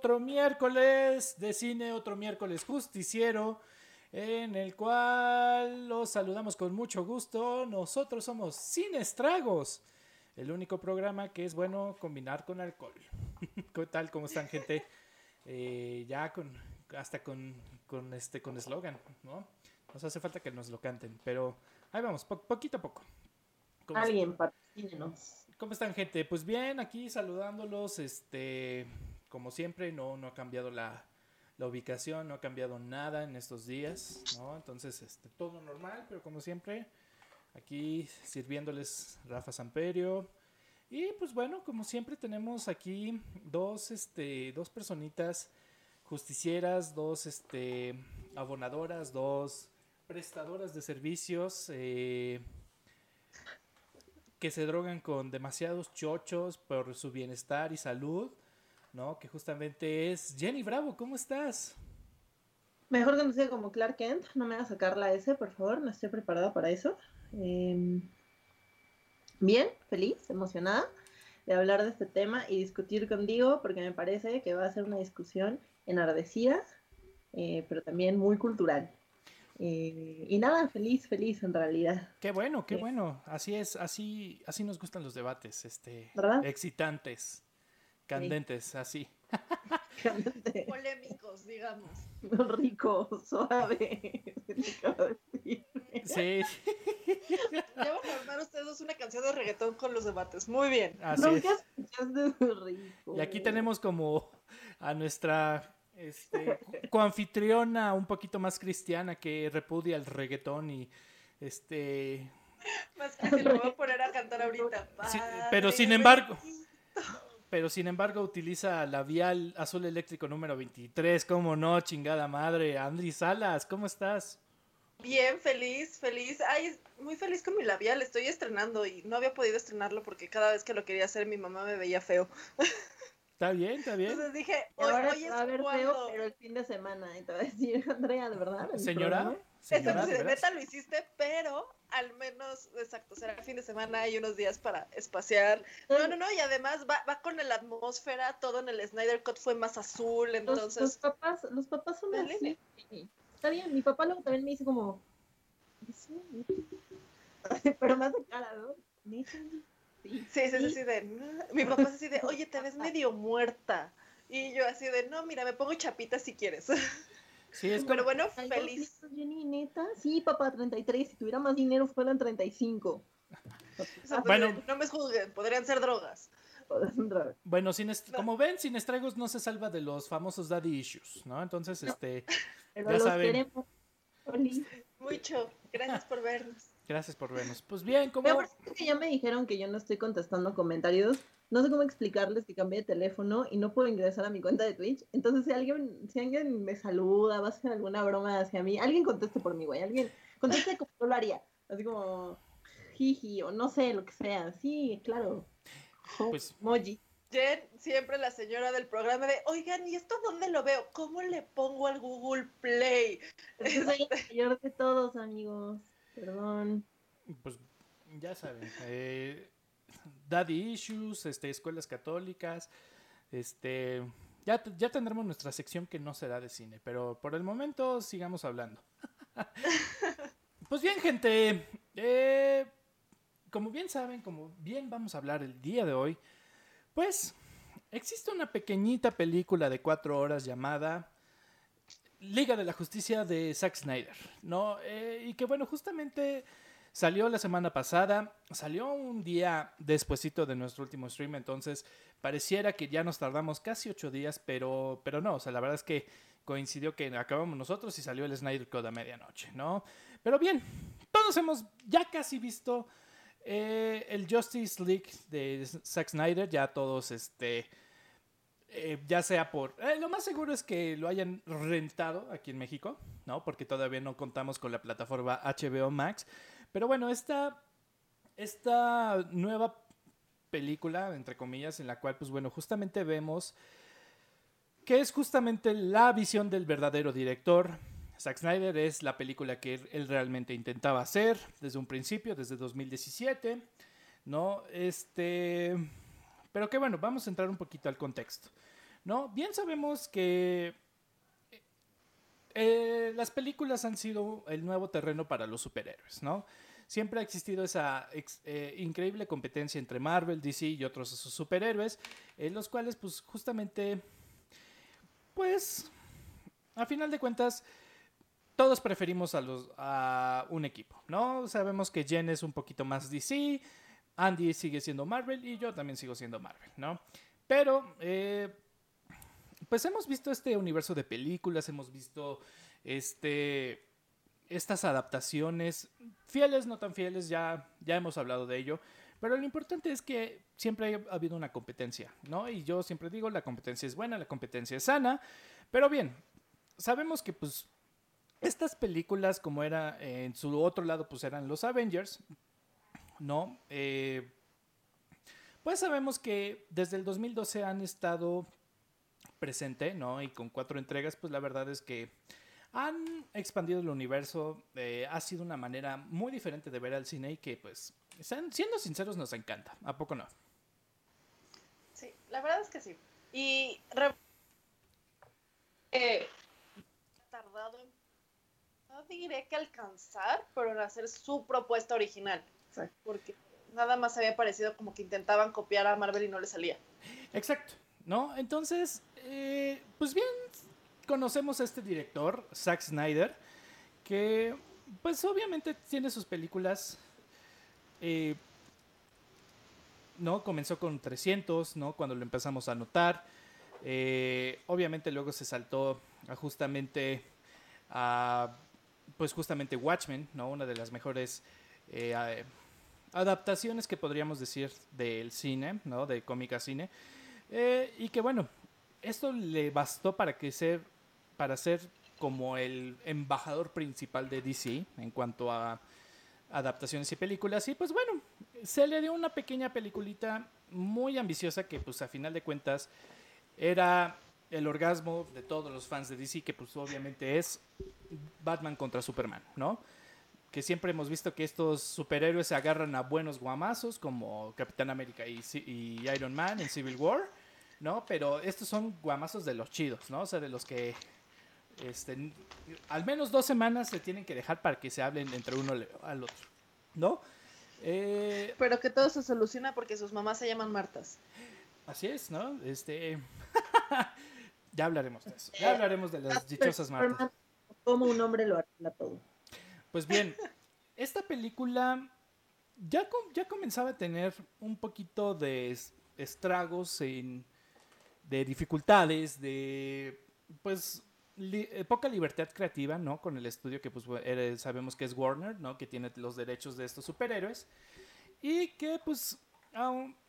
otro miércoles de cine, otro miércoles justiciero, en el cual los saludamos con mucho gusto. Nosotros somos Sin Estragos, el único programa que es bueno combinar con alcohol. ¿Qué tal? ¿Cómo están, gente? Eh, ya con, hasta con, con este, con eslogan, ¿no? Nos hace falta que nos lo canten, pero ahí vamos, poquito a poco. Alguien, patrocínenos. ¿Cómo están, gente? Pues bien, aquí saludándolos, este, como siempre, no, no ha cambiado la, la ubicación, no ha cambiado nada en estos días, ¿no? Entonces, este, todo normal, pero como siempre, aquí sirviéndoles Rafa Samperio. Y pues bueno, como siempre tenemos aquí dos, este, dos personitas justicieras, dos, este, abonadoras, dos prestadoras de servicios, eh, que se drogan con demasiados chochos por su bienestar y salud, ¿no? Que justamente es Jenny Bravo, ¿cómo estás? Mejor conocida como Clark Kent, no me hagas sacar la S, por favor, no estoy preparada para eso. Em, bien, feliz, emocionada de hablar de este tema y discutir contigo, porque me parece que va a ser una discusión enardecida, eh, pero también muy cultural. Eh, y nada, feliz, feliz en realidad. Qué bueno, qué bueno. Así es, así, así nos gustan los debates, este, excitantes, candentes, así. Polémicos, digamos. Rico, suave. Sí. Ya van a armar ustedes una canción de reggaetón con los debates. Muy bien. Así Y aquí tenemos como a nuestra este, coanfitriona un poquito más cristiana que repudia el reggaetón y este... Más que lo voy a poner a cantar ahorita. pero sin embargo... Pero sin embargo utiliza labial azul eléctrico número 23. ¿Cómo no? Chingada madre. Andri Salas, ¿cómo estás? Bien, feliz, feliz. Ay, muy feliz con mi labial. Estoy estrenando y no había podido estrenarlo porque cada vez que lo quería hacer mi mamá me veía feo. Está bien, está bien. Entonces dije, hoy, Ahora hoy es va a ver feo, pero el fin de semana. Y te va a decir, Andrea, ¿de verdad? Señora. Señora de neta lo hiciste, pero al menos, exacto, será el fin de semana y unos días para espaciar. No, no, no, y además va, va con la atmósfera, todo en el Snyder Cut fue más azul, entonces... Los, papás, los papás son así. Está bien, mi papá luego también me dice como... pero más de cara, ¿no? Sí, sí, sí, así de, mi papá es así de, oye, te ves medio muerta. Y yo así de, no, mira, me pongo chapita si quieres. Sí, es Pero bueno, feliz. Jenny, neta, sí, papá, 33. Si tuviera más dinero, fueran 35. bueno, no me juzguen, podrían ser drogas. Bueno, sin como ven, sin estragos no se salva de los famosos daddy issues, ¿no? Entonces, este, ya saben. Mucho, gracias por vernos. Gracias por vernos. Pues bien, como... que ya me dijeron que yo no estoy contestando comentarios. No sé cómo explicarles que cambié de teléfono y no puedo ingresar a mi cuenta de Twitch. Entonces, si alguien, si alguien me saluda, va a hacer alguna broma hacia mí, alguien conteste por mí, güey. Alguien conteste como yo lo haría. Así como, jiji, o no sé, lo que sea. Sí, claro. Pues, Moji. Jen, siempre la señora del programa de, oigan, ¿y esto dónde lo veo? ¿Cómo le pongo al Google Play? Soy el mayor de todos, amigos. Perdón. Pues ya saben, eh, daddy issues, este, escuelas católicas, este, ya, ya tendremos nuestra sección que no será de cine, pero por el momento sigamos hablando. pues bien, gente, eh, como bien saben, como bien vamos a hablar el día de hoy, pues existe una pequeñita película de cuatro horas llamada Liga de la Justicia de Zack Snyder, ¿no? Eh, y que bueno, justamente salió la semana pasada, salió un día despuesito de nuestro último stream, entonces pareciera que ya nos tardamos casi ocho días, pero, pero no, o sea, la verdad es que coincidió que acabamos nosotros y salió el Snyder Code a medianoche, ¿no? Pero bien, todos hemos ya casi visto eh, el Justice League de Zack Snyder, ya todos, este eh, ya sea por... Eh, lo más seguro es que lo hayan rentado aquí en México, ¿no? Porque todavía no contamos con la plataforma HBO Max. Pero bueno, esta, esta nueva película, entre comillas, en la cual, pues bueno, justamente vemos que es justamente la visión del verdadero director. Zack Snyder es la película que él realmente intentaba hacer desde un principio, desde 2017, ¿no? Este... Pero que bueno, vamos a entrar un poquito al contexto. ¿no? Bien sabemos que eh, las películas han sido el nuevo terreno para los superhéroes, ¿no? Siempre ha existido esa eh, increíble competencia entre Marvel, DC y otros superhéroes, en los cuales, pues, justamente, pues, a final de cuentas, todos preferimos a, los, a un equipo, ¿no? Sabemos que Jen es un poquito más DC, Andy sigue siendo Marvel y yo también sigo siendo Marvel, ¿no? Pero, eh, pues hemos visto este universo de películas, hemos visto este, estas adaptaciones, fieles, no tan fieles, ya, ya hemos hablado de ello. Pero lo importante es que siempre ha habido una competencia, ¿no? Y yo siempre digo, la competencia es buena, la competencia es sana. Pero bien, sabemos que pues estas películas, como era en su otro lado, pues eran los Avengers, ¿no? Eh, pues sabemos que desde el 2012 han estado presente, ¿no? Y con cuatro entregas, pues la verdad es que han expandido el universo. Eh, ha sido una manera muy diferente de ver al cine y que, pues, siendo sinceros, nos encanta. ¿A poco no? Sí, la verdad es que sí. Y eh, tardado en, no diré que alcanzar, pero en hacer su propuesta original. Porque nada más había parecido como que intentaban copiar a Marvel y no le salía. Exacto, ¿no? Entonces, eh, pues bien, conocemos a este director, Zack Snyder, que pues obviamente tiene sus películas, eh, ¿no? Comenzó con 300, ¿no? Cuando lo empezamos a notar. Eh, obviamente luego se saltó a justamente a, pues justamente Watchmen, ¿no? Una de las mejores eh, adaptaciones que podríamos decir del cine, ¿no? De cómica cine. y que bueno, esto le bastó para que ser, para ser como el embajador principal de DC en cuanto a adaptaciones y películas. Y pues bueno, se le dio una pequeña peliculita muy ambiciosa que pues a final de cuentas era el orgasmo de todos los fans de DC, que pues obviamente es Batman contra Superman, ¿no? Que siempre hemos visto que estos superhéroes se agarran a buenos guamazos como Capitán América y, y Iron Man en Civil War ¿no? Pero estos son guamazos de los chidos, ¿no? O sea, de los que este, al menos dos semanas se tienen que dejar para que se hablen entre uno al otro, ¿no? Eh, Pero que todo se soluciona porque sus mamás se llaman Martas. Así es, ¿no? Este, ya hablaremos de eso. Ya hablaremos de las dichosas Martas. Como un hombre lo arregla todo. Pues bien, esta película ya, ya comenzaba a tener un poquito de estragos de dificultades, de pues eh, poca libertad creativa, ¿no? Con el estudio que pues sabemos que es Warner, ¿no? Que tiene los derechos de estos superhéroes y que pues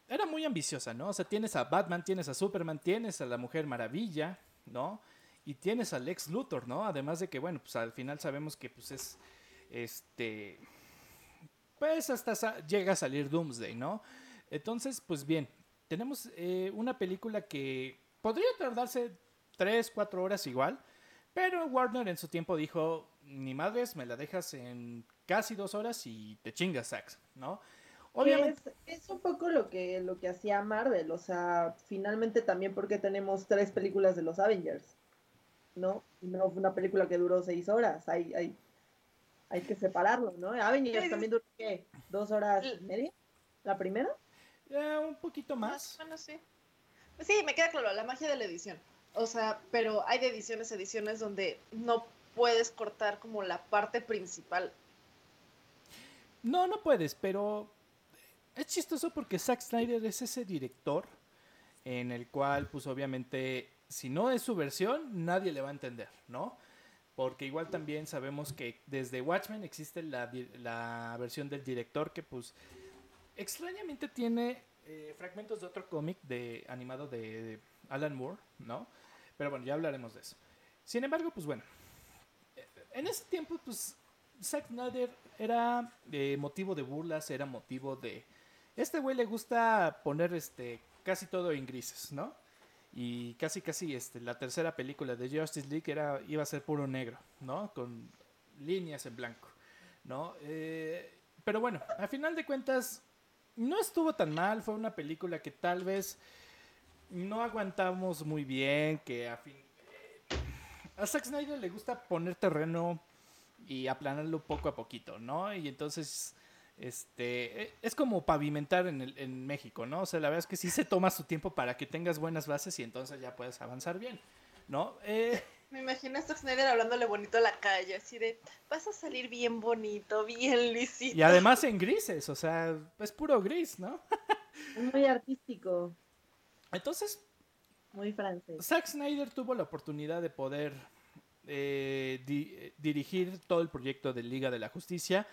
era muy ambiciosa, ¿no? O sea, tienes a Batman, tienes a Superman, tienes a la Mujer Maravilla, ¿no? Y tienes a Lex Luthor, ¿no? Además de que, bueno, pues al final sabemos que pues es, este, pues hasta llega a salir Doomsday, ¿no? Entonces, pues bien, tenemos eh, una película que podría tardarse 3, 4 horas igual, pero Warner en su tiempo dijo, ni madres, me la dejas en casi dos horas y te chingas, Sax, ¿no? Obviamente. Es, un poco lo que, lo que hacía Marvel, o sea, finalmente también porque tenemos tres películas de los Avengers, ¿no? No fue una película que duró seis horas, hay, hay, hay que separarlo, ¿no? Avengers también duró, ¿qué? ¿Dos horas y media? ¿La primera? un poquito más. Bueno, sí. Sí, me queda claro, la magia de la edición. O sea, pero hay de ediciones, ediciones donde no puedes cortar como la parte principal. No, no puedes, pero es chistoso porque Zack Snyder es ese director en el cual, pues obviamente, si no es su versión, nadie le va a entender, ¿no? Porque igual también sabemos que desde Watchmen existe la, la versión del director que, pues, extrañamente tiene eh, fragmentos de otro cómic de, animado de, Alan Moore, ¿no? Pero bueno, ya hablaremos de eso. Sin embargo, pues bueno, eh, en ese tiempo, pues Zack Snyder era eh, motivo de burlas, era motivo de... Este güey le gusta poner este casi todo en grises, ¿no? Y casi casi este, la tercera película de Justice League era, iba a ser puro negro, ¿no? Con líneas en blanco, ¿no? pero bueno, a final de cuentas, no estuvo tan mal, fue una película que tal vez no aguantamos muy bien, que a fin... A Zack Snyder le gusta poner terreno y aplanarlo poco a poquito, ¿no? Y entonces, este, e, es como pavimentar en, el, en México, ¿no? O sea, la verdad es que sí se toma su tiempo para que tengas buenas bases y entonces ya puedes avanzar bien, ¿no? Eh, Me imagino a Zack Snyder hablándole bonito a la calle, así de, vas a salir bien bonito, bien lisito. y además en grises, o sea, es puro gris, ¿no? Es muy artístico, Entonces, muy francés. Zack Snyder tuvo la oportunidad de poder eh, di- eh, dirigir todo el proyecto de Liga de la Justicia,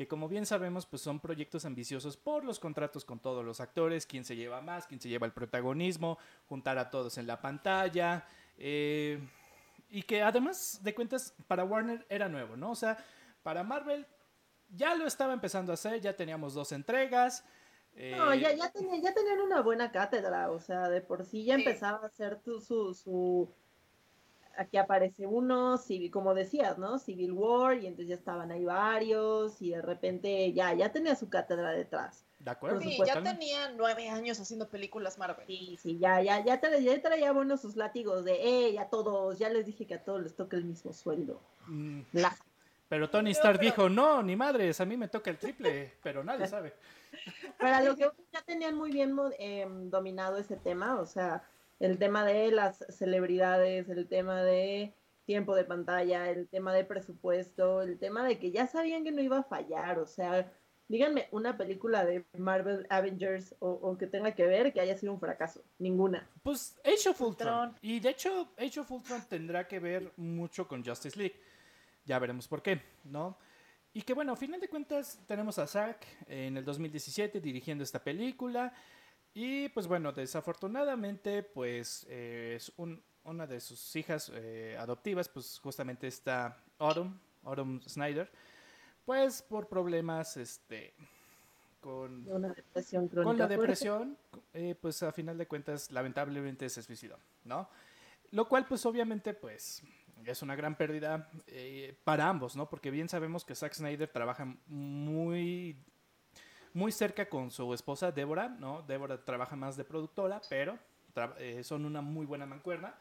que como bien sabemos, pues son proyectos ambiciosos por los contratos con todos los actores, quién se lleva más, quién se lleva el protagonismo, juntar a todos en la pantalla, eh, y que además de cuentas para Warner era nuevo, ¿no? O sea, para Marvel ya lo estaba empezando a hacer, ya teníamos dos entregas. No, eh, ya, ya, tenía- ya tenían una buena cátedra, o sea, de por sí ya Sí. empezaba a hacer tu, su, su... Aquí aparece uno, Civil, como decías, ¿no? Civil War, y entonces ya estaban ahí varios, y de repente ya, ya tenía su cátedra detrás. ¿De acuerdo? Sí, supuesto. ya tenía nueve años haciendo películas Marvel. Sí, sí, ya, ya, ya, traía, ya traía buenos sus látigos de, eh, ya todos, ya les dije que a todos les toca el mismo sueldo. Mm, La- Pero Tony Stark pero- dijo, no, ni madres, a mí me toca el triple, pero nadie sabe. Para lo que ya tenían muy bien em, dominado ese tema, o sea, el tema de las celebridades, el tema de tiempo de pantalla, el tema de presupuesto, el tema de que ya sabían que no iba a fallar, o sea, díganme una película de Marvel Avengers o, o que tenga que ver que haya sido un fracaso, ninguna. Pues Age of Ultron. Ultron. Y de hecho, Age of Ultron tendrá que ver mucho con Justice League. Ya veremos por qué, ¿no? Y que bueno, a final de cuentas tenemos a Zack en el 2017 dirigiendo esta película. Y pues bueno, desafortunadamente, pues eh, es un- una de sus hijas eh, adoptivas, pues justamente está Autumn, Autumn Snyder, pues por problemas, este, con, una depresión crónica. con la depresión, eh, pues a final de cuentas, lamentablemente se suicidó, ¿no? Lo cual, pues obviamente, pues es una gran pérdida eh, para ambos, ¿no? Porque bien sabemos que Zack Snyder trabaja muy, muy cerca con su esposa Débora, ¿no? Débora trabaja más de productora, pero eh, son una muy buena mancuerna.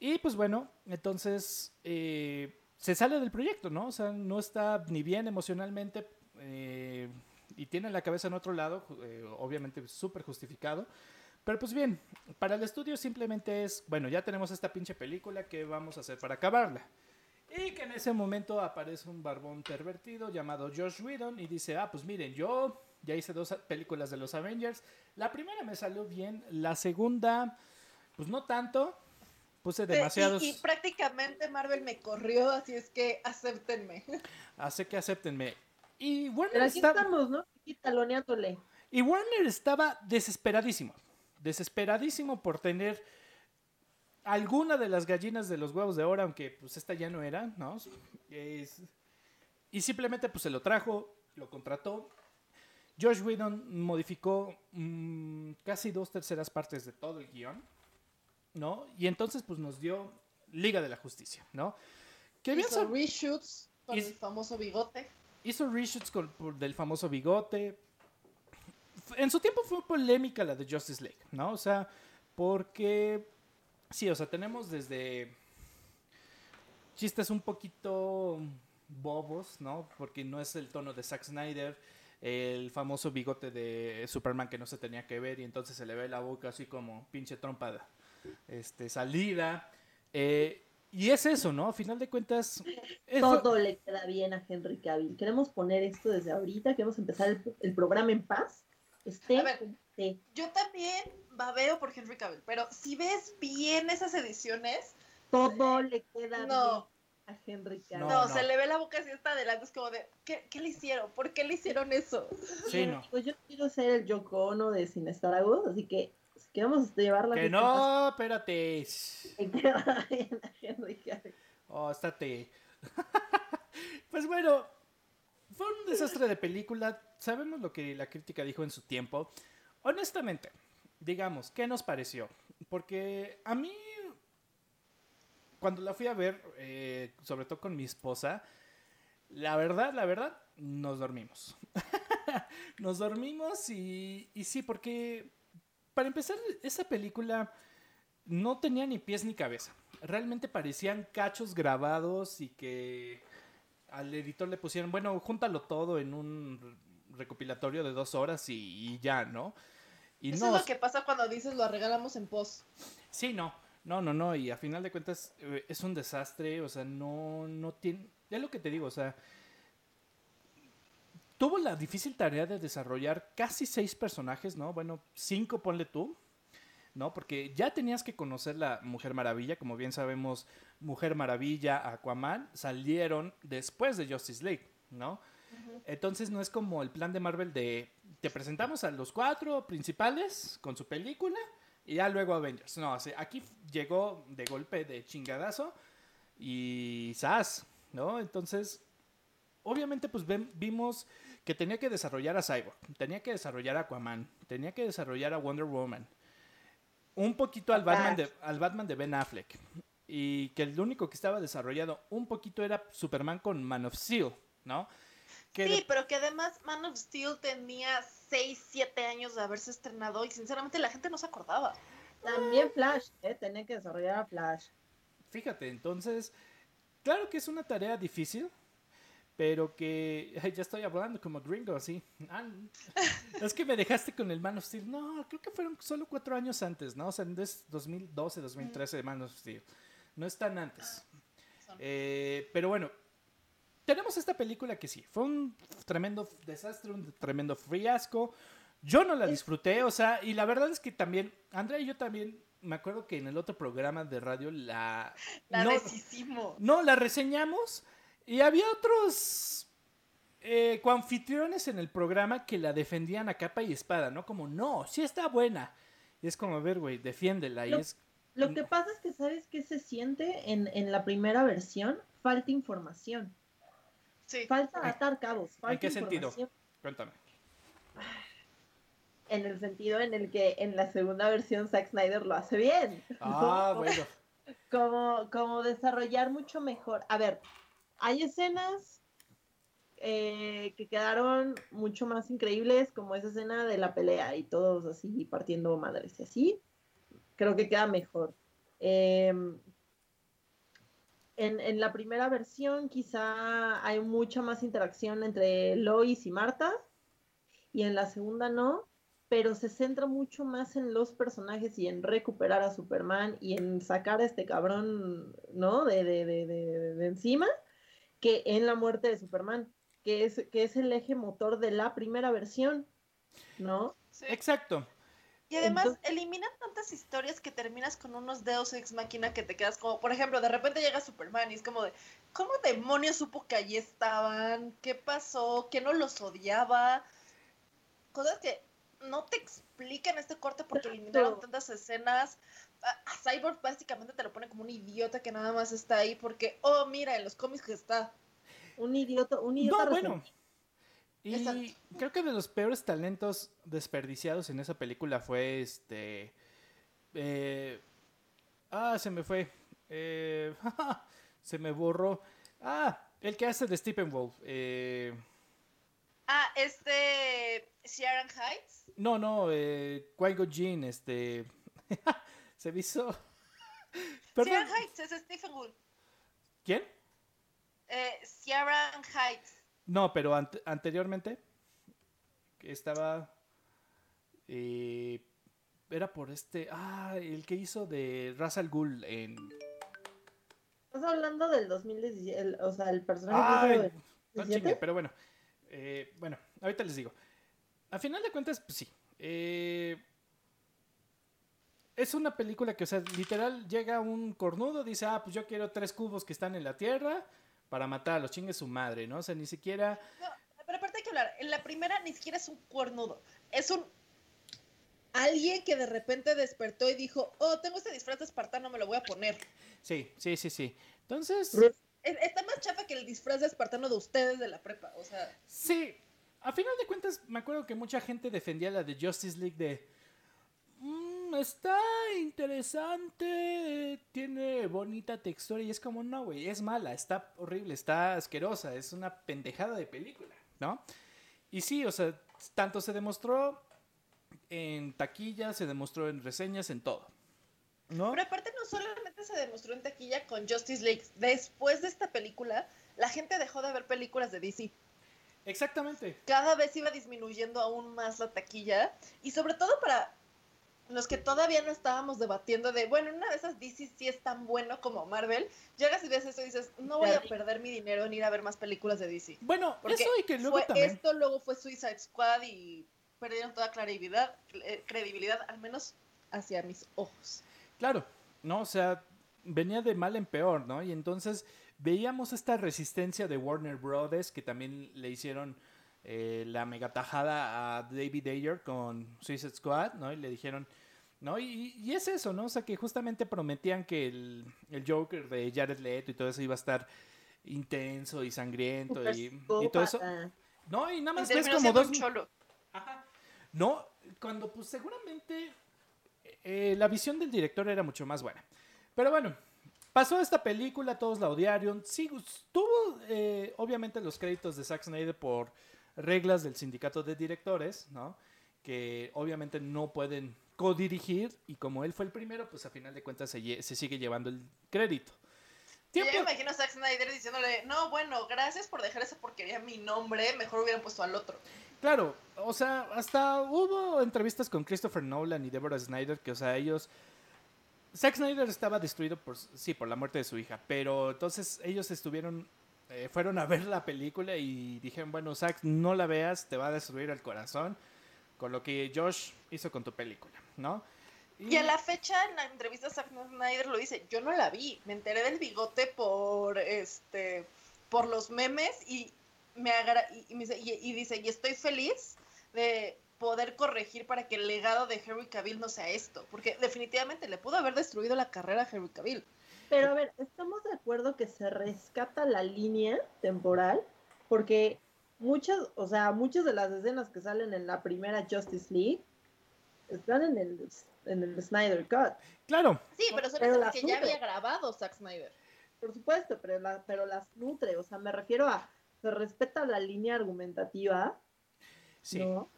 Y pues bueno, entonces eh, se sale del proyecto, ¿no? O sea, no está ni bien emocionalmente eh, y tiene la cabeza en otro lado, eh, obviamente súper justificado. Pero pues bien, para el estudio simplemente es, bueno, ya tenemos esta pinche película, ¿qué vamos a hacer para acabarla? Y que en ese momento aparece un barbón pervertido llamado Josh Whedon y dice, ah, pues miren, yo ya hice dos películas de los Avengers. La primera me salió bien, la segunda, pues no tanto. Puse demasiados... Y, y prácticamente Marvel me corrió, así es que acéptenme. Así que acéptenme. Y Pero Warner, aquí está- estamos, ¿no? Aquí taloneándole. y Warner estaba desesperadísimo. Desesperadísimo por tener alguna de las gallinas de los huevos de oro, aunque pues esta ya no era, ¿no? Es- y simplemente pues se lo trajo, lo contrató. Josh Whedon modificó mm, casi dos terceras partes de todo el guion, ¿no? Y entonces pues nos dio Liga de la Justicia, ¿no? Que Hizo reshoots con Hizo- el famoso bigote. hizo reshoots con- por- del famoso bigote. En su tiempo fue polémica la de Justice League, ¿no? O sea, porque sí, o sea, tenemos desde chistes un poquito bobos, ¿no? Porque no es el tono de Zack Snyder, el famoso bigote de Superman que no se tenía que ver y entonces se le ve la boca así como pinche trompa este, salida. Eh, y es eso, ¿no? A final de cuentas... Todo le queda bien a Henry Cavill. Queremos poner esto desde ahorita, queremos empezar el, el programa en paz. Esté Yo también babeo por Henry Cavill, pero si ves bien esas ediciones, todo le queda No. bien a Henry Cavill. No, no, no. se le ve la boca así hasta adelante, es como de, ¿qué, qué le hicieron? ¿Por qué le hicieron eso? Sí, no. Pues yo quiero ser el Yoko Ono de Sin Estragos, así que si queremos llevar la Que no, espérate. en paz, le queda bien a Henry Cavill. Oh, estate. pues bueno, fue un desastre de película. Sabemos lo que la crítica dijo en su tiempo. Honestamente, digamos, ¿qué nos pareció? Porque a mí, cuando la fui a ver, eh, sobre todo con mi esposa, la verdad, la verdad, nos dormimos. nos dormimos y, y sí, porque para empezar, esa película no tenía ni pies ni cabeza. Realmente parecían cachos grabados y que al editor le pusieron, bueno, júntalo todo en un recopilatorio de dos horas y, y ya, ¿no? Y Eso no, es lo que pasa cuando dices lo regalamos en pos. Sí, no, no, no, no, y a final de cuentas eh, es un desastre, o sea, no, no tiene, ya lo que te digo, o sea, tuvo la difícil tarea de desarrollar casi seis personajes, ¿no? Bueno, cinco ponle tú, ¿no? Porque ya tenías que conocer la Mujer Maravilla, como bien sabemos, Mujer Maravilla, Aquaman, salieron después de Justice League, ¿no? Entonces no es como el plan de Marvel de te presentamos a los cuatro principales con su película y ya luego Avengers. No, o sea, aquí llegó de golpe de chingadazo y ¡zas! ¿no? Entonces, obviamente pues vimos que tenía que desarrollar a Cyborg, tenía que desarrollar a Aquaman, tenía que desarrollar a Wonder Woman, un poquito al Batman de, al Batman de Ben Affleck y que el único que estaba desarrollado un poquito era Superman con Man of Steel, ¿no? Que Sí, de- pero que además Man of Steel tenía 6, 7 años de haberse estrenado y sinceramente la gente no se acordaba. También Flash, ¿eh? Tenía que desarrollar a Flash. Fíjate, entonces, claro que es una tarea difícil, pero que ya estoy hablando como gringo, así. Ah, es que me dejaste con el Man of Steel. No, creo que fueron solo cuatro años antes, ¿no? O sea, es 2012, 2013 de Man of Steel. No es tan antes. Son- Eh, pero bueno, tenemos esta película que sí, fue un tremendo desastre, un tremendo fiasco. Yo no la disfruté, o sea, y la verdad es que también, Andrea y yo también, me acuerdo que en el otro programa de radio la... La no, deshicimos. no, la reseñamos y había otros eh, coanfitriones en el programa que la defendían a capa y espada, ¿no? Como, no, sí está buena. Y es como, a ver, güey, defiéndela. Y Lo- es, Lo que pasa es que, ¿sabes qué se siente en, en la primera versión? Falta información. Sí. Falta ¿En- atar cabos. Falta qué sentido? información. cuéntame. En el sentido en el que en la segunda versión Zack Snyder lo hace bien. Ah, ¿no? bueno. como, como desarrollar mucho mejor. A ver, hay escenas eh, que quedaron mucho más increíbles, como esa escena de la pelea y todos así partiendo madres y así. Creo que queda mejor. Em, en, en la primera versión quizá hay mucha más interacción entre Lois y Marta y en la segunda no, pero se centra mucho más en los personajes y en recuperar a Superman y en sacar a este cabrón, ¿no? De, de, de, de- encima, que en la muerte de Superman, que es, que es el eje motor de la primera versión, ¿no? Exacto. Y además Entonces- eliminan tantas historias que terminas con unos dedos ex máquina que te quedas como, por ejemplo, de repente llega Superman y es como de, ¿cómo demonios supo que allí estaban? ¿Qué pasó? ¿Quién no los odiaba? Cosas que no te explican este corte porque eliminaron tantas escenas. A, a Cyborg básicamente te lo pone como un idiota que nada más está ahí porque, oh, mira, en los cómics que está. Un idiota, un idiota. No, bueno. Y Exacto. creo que de los peores talentos desperdiciados en esa película fue este. eh, ah, se me fue. Eh, se me borró. Ah, el que hace de Stephen Wolf. Eh, Ah, este. Sharon Heights. no, no, eh, Qui-Gon Jinn, este. se me hizo. Sharon Heights es Stephen Wood. ¿Quién? Eh, Sharon Heights. No, pero ante- anteriormente estaba eh, era por este, ah, el que hizo de Ra's al Ghul en Estás hablando del 2017, el- o sea, el personaje Ay, que hizo no chingue, 17. pero bueno, eh, bueno, ahorita les digo. A final de cuentas, pues sí. eh, es una película que, o sea, literal llega un cornudo, dice, ah, pues yo quiero tres cubos que están en la tierra para matar a los chingue su madre, ¿no? O sea, ni siquiera No, pero aparte hay que hablar. En la primera ni siquiera es un cuernudo. Es un. Alguien que de repente despertó y dijo: Oh, tengo este disfraz de espartano, me lo voy a poner. Sí, sí, sí, sí. Entonces, Está más chafa que el disfraz de espartano de ustedes de la prepa. O sea, sí. A final de cuentas, me acuerdo que mucha gente defendía la de Justice League de... "Mm, está interesante, tiene bonita textura y es como, no, güey, es mala, está horrible, está asquerosa, es una pendejada de película, ¿no? Y sí, o sea, tanto se demostró en taquilla, se demostró en reseñas, en todo. ¿No? Pero aparte no solamente se demostró en taquilla con Justice League. Después de esta película, la gente dejó de ver películas de DC. Exactamente. Cada vez iba disminuyendo aún más la taquilla. Y sobre todo para los que todavía no estábamos debatiendo de, bueno, una de esas DC sí es tan bueno como Marvel, llegas y ves eso y dices, no voy a perder mi dinero en ir a ver más películas de DC. Bueno, Porque eso y que luego fue también... esto, luego fue Suicide Squad y perdieron toda credibilidad, eh, credibilidad, al menos hacia mis ojos. Claro, ¿no? O sea, venía de mal en peor, ¿no? Y entonces veíamos esta resistencia de Warner Brothers que también le hicieron eh, la mega tajada a David Ayer con Suicide Squad, ¿no? Y le dijeron, ¿no? Y, y es eso, ¿no? O sea, que justamente prometían que el, el Joker de Jared Leto y todo eso iba a estar intenso y sangriento y, y todo eso. No, y nada más ves como dos... cholo. Ajá. No, cuando pues seguramente eh, la visión del director era mucho más buena. Pero bueno, pasó esta película, todos la odiaron. Sí, tuvo eh, obviamente los créditos de Zack Snyder por reglas del sindicato de directores, ¿no? Que obviamente no pueden codirigir y como él fue el primero, pues a final de cuentas se, sigue llevando el crédito. Yo me imagino a Zack Snyder diciéndole, no, bueno, gracias por dejar esa porquería en mi nombre, mejor hubieran puesto al otro. Claro, o sea, hasta hubo entrevistas con Christopher Nolan y Deborah Snyder que, o sea, ellos... Zack Snyder estaba destruido por, sí, por la muerte de su hija, pero entonces ellos estuvieron, eh, fueron a ver la película y dijeron, bueno, Zack, no la veas, te va a destruir el corazón, con lo que Josh hizo con tu película, ¿no? Y a la fecha, en la entrevista, Zack Snyder lo dice, yo no la vi, me enteré del bigote por, este, por los memes y me agra y, y me dice, y, y dice, y estoy feliz de poder corregir para que el legado de Henry Cavill no sea esto, porque definitivamente le pudo haber destruido la carrera a Henry Cavill. Pero a ver, estamos de acuerdo que se rescata la línea temporal porque muchas, o sea, muchas de las escenas que salen en la primera Justice League están en el, en el Snyder Cut, Claro, Sí, pero son Pero escenas las que ya había grabado Zack Snyder. por supuesto, pero, la- pero las nutre, o sea, me refiero a, se respeta la línea argumentativa, sí. ¿no?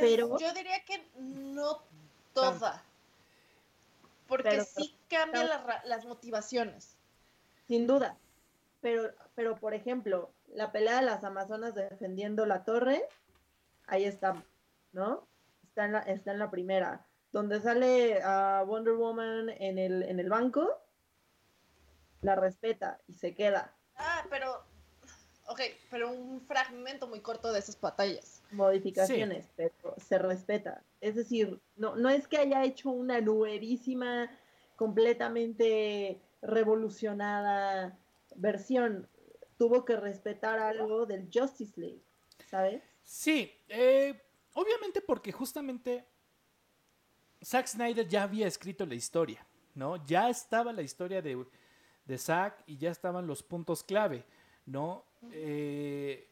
Pero- yo diría que no toda. Porque Pero- sí cambia las ra- las motivaciones. Sin duda. Pero, pero, por ejemplo, la pelea de las Amazonas defendiendo la torre, ahí está, ¿no? Está en la, está en la primera. Donde sale a Wonder Woman en el, en el banco, la respeta y se queda. Ah, pero. Ok, pero un fragmento muy corto de esas batallas. Modificaciones, pero se respeta. Es decir, no, no es que haya hecho una nuevísima, completamente revolucionada versión. Tuvo que respetar algo del Justice League, ¿sabes? Sí, eh, obviamente porque justamente Zack Snyder ya había escrito la historia, ¿no? Ya estaba la historia de, de Zack y ya estaban los puntos clave, ¿no? Eh,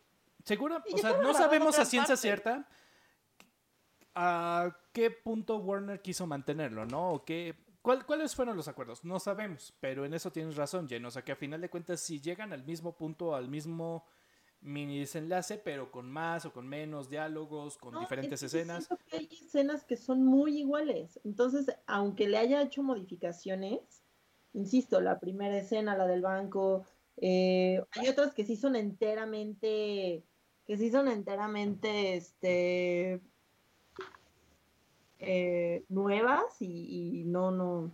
o sea, no sabemos a ciencia parte. cierta a qué punto Warner quiso mantenerlo, ¿no? O qué, cuál- ¿Cuáles fueron los acuerdos? No sabemos, pero en eso tienes razón, Jen. O sea, que a final de cuentas, si llegan al mismo punto, al mismo mini desenlace, pero con más o con menos diálogos, con No, diferentes es que escenas. que hay escenas que son muy iguales. Entonces, aunque le haya hecho modificaciones, insisto, la primera escena, la del banco, eh, hay otras que sí son enteramente, que sí son enteramente, este, eh, nuevas y, y no, no,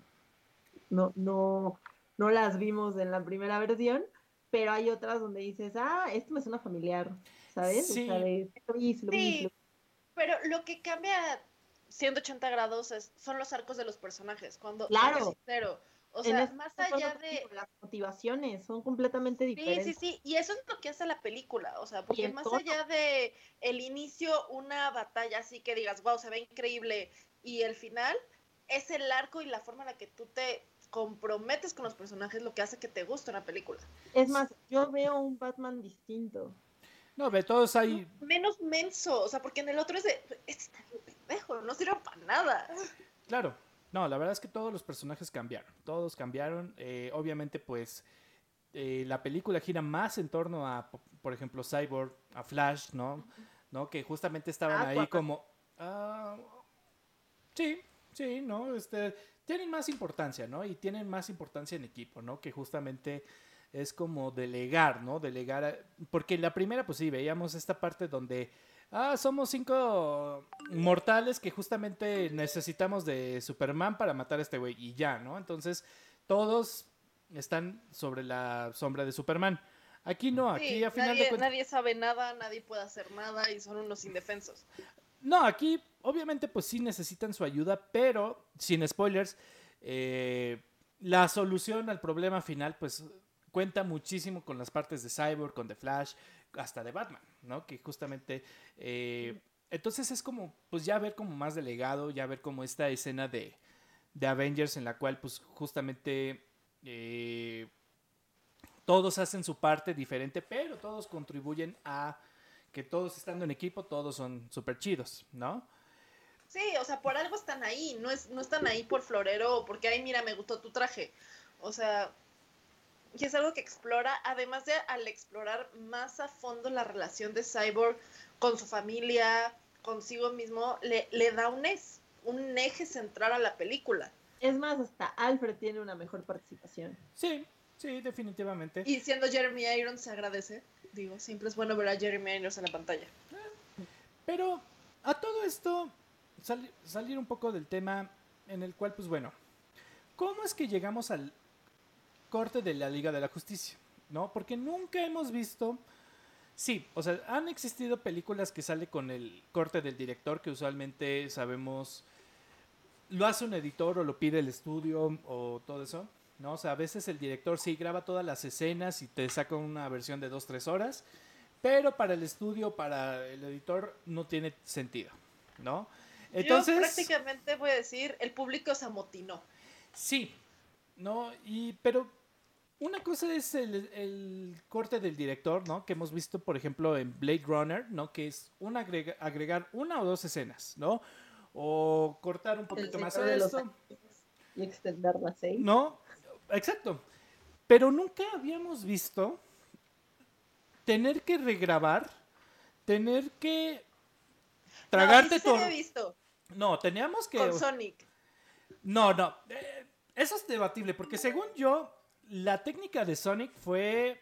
no, no, no las vimos en la primera versión, pero hay otras donde dices, ah, esto me suena familiar, ¿sabes? O Sí. sea, de, Sí. Pero lo que cambia 180 grados es, son los arcos de los personajes. Cuando Claro. sincero, o sea, este más allá de las motivaciones son completamente Sí, diferentes. sí, sí, y eso es lo que hace la película, o sea, porque más allá de el inicio, una batalla así que digas, wow, se ve increíble, y el final, es el arco y la forma en la que tú te comprometes con los personajes lo que hace que te guste una película. Es más, yo veo un Batman distinto. No, ve, todos hay. Menos menso, o sea, porque en el otro es de, este está bien pendejo, no sirve para nada. Claro. No, la verdad es que todos los personajes cambiaron. Todos cambiaron. Eh, obviamente, pues. eh, la película gira más en torno a, po- por ejemplo, Cyborg, a Flash, ¿no? ¿No? Que justamente estaban ahí Aquaman. como. ah, Sí, sí, ¿no? Este, tienen más importancia, ¿no? Y tienen más importancia en equipo, ¿no? Que justamente es como delegar, ¿no? Delegar, a- porque la primera, pues sí, veíamos esta parte donde, ah, somos cinco mortales que justamente necesitamos de Superman para matar a este güey y ya, ¿no? Entonces, todos están sobre la sombra de Superman. Aquí no, aquí Sí, a final nadie, de cuentas... nadie sabe nada, nadie puede hacer nada y son unos indefensos. No, aquí obviamente pues sí necesitan su ayuda, pero sin spoilers, eh, la solución al problema final pues cuenta muchísimo con las partes de Cyborg, con The Flash, hasta de Batman, ¿no? Que justamente... eh, entonces es como pues ya ver como más delegado, ya ver como esta escena de, de Avengers en la cual pues justamente... eh, todos hacen su parte diferente, pero todos contribuyen a que todos estando en equipo, todos son súper chidos, ¿no? Sí, o sea, por algo están ahí, no, es, no están ahí por florero porque, ay, mira, me gustó tu traje. O sea, y es algo que explora, además de al explorar más a fondo la relación de Cyborg con su familia, consigo mismo, le, le da un, es, un eje central a la película. Es más, hasta Alfred tiene una mejor participación. Sí, sí, definitivamente. Y siendo Jeremy Irons se agradece. Digo, siempre es bueno ver a Jeremy Irons en la pantalla. Pero a todo esto, sal- salir un poco del tema en el cual, pues bueno, ¿cómo es que llegamos al corte de la Liga de la Justicia? ¿No? Porque nunca hemos visto... Sí, o sea, han existido películas que sale con el corte del director, que usualmente sabemos lo hace un editor o lo pide el estudio o todo eso, ¿no? O sea, a veces el director sí graba todas las escenas y te saca una versión de 2-3 horas, pero para el estudio, para el editor, no tiene sentido, ¿no? Entonces, Yo prácticamente voy a decir, el público se amotinó. sí, ¿no? Y, pero una cosa es el, el corte del director, ¿no? Que hemos visto, por ejemplo, en Blade Runner, ¿no? Que es un agrega- agregar una o dos escenas, ¿no? O cortar un poquito más de los esto. Y extender la seis. No, exacto. Pero nunca habíamos visto tener que regrabar, tener que tragarte no, sí todo. había visto No, teníamos que. con Sonic. No, no. eh, eso es debatible, porque según yo, la técnica de Sonic fue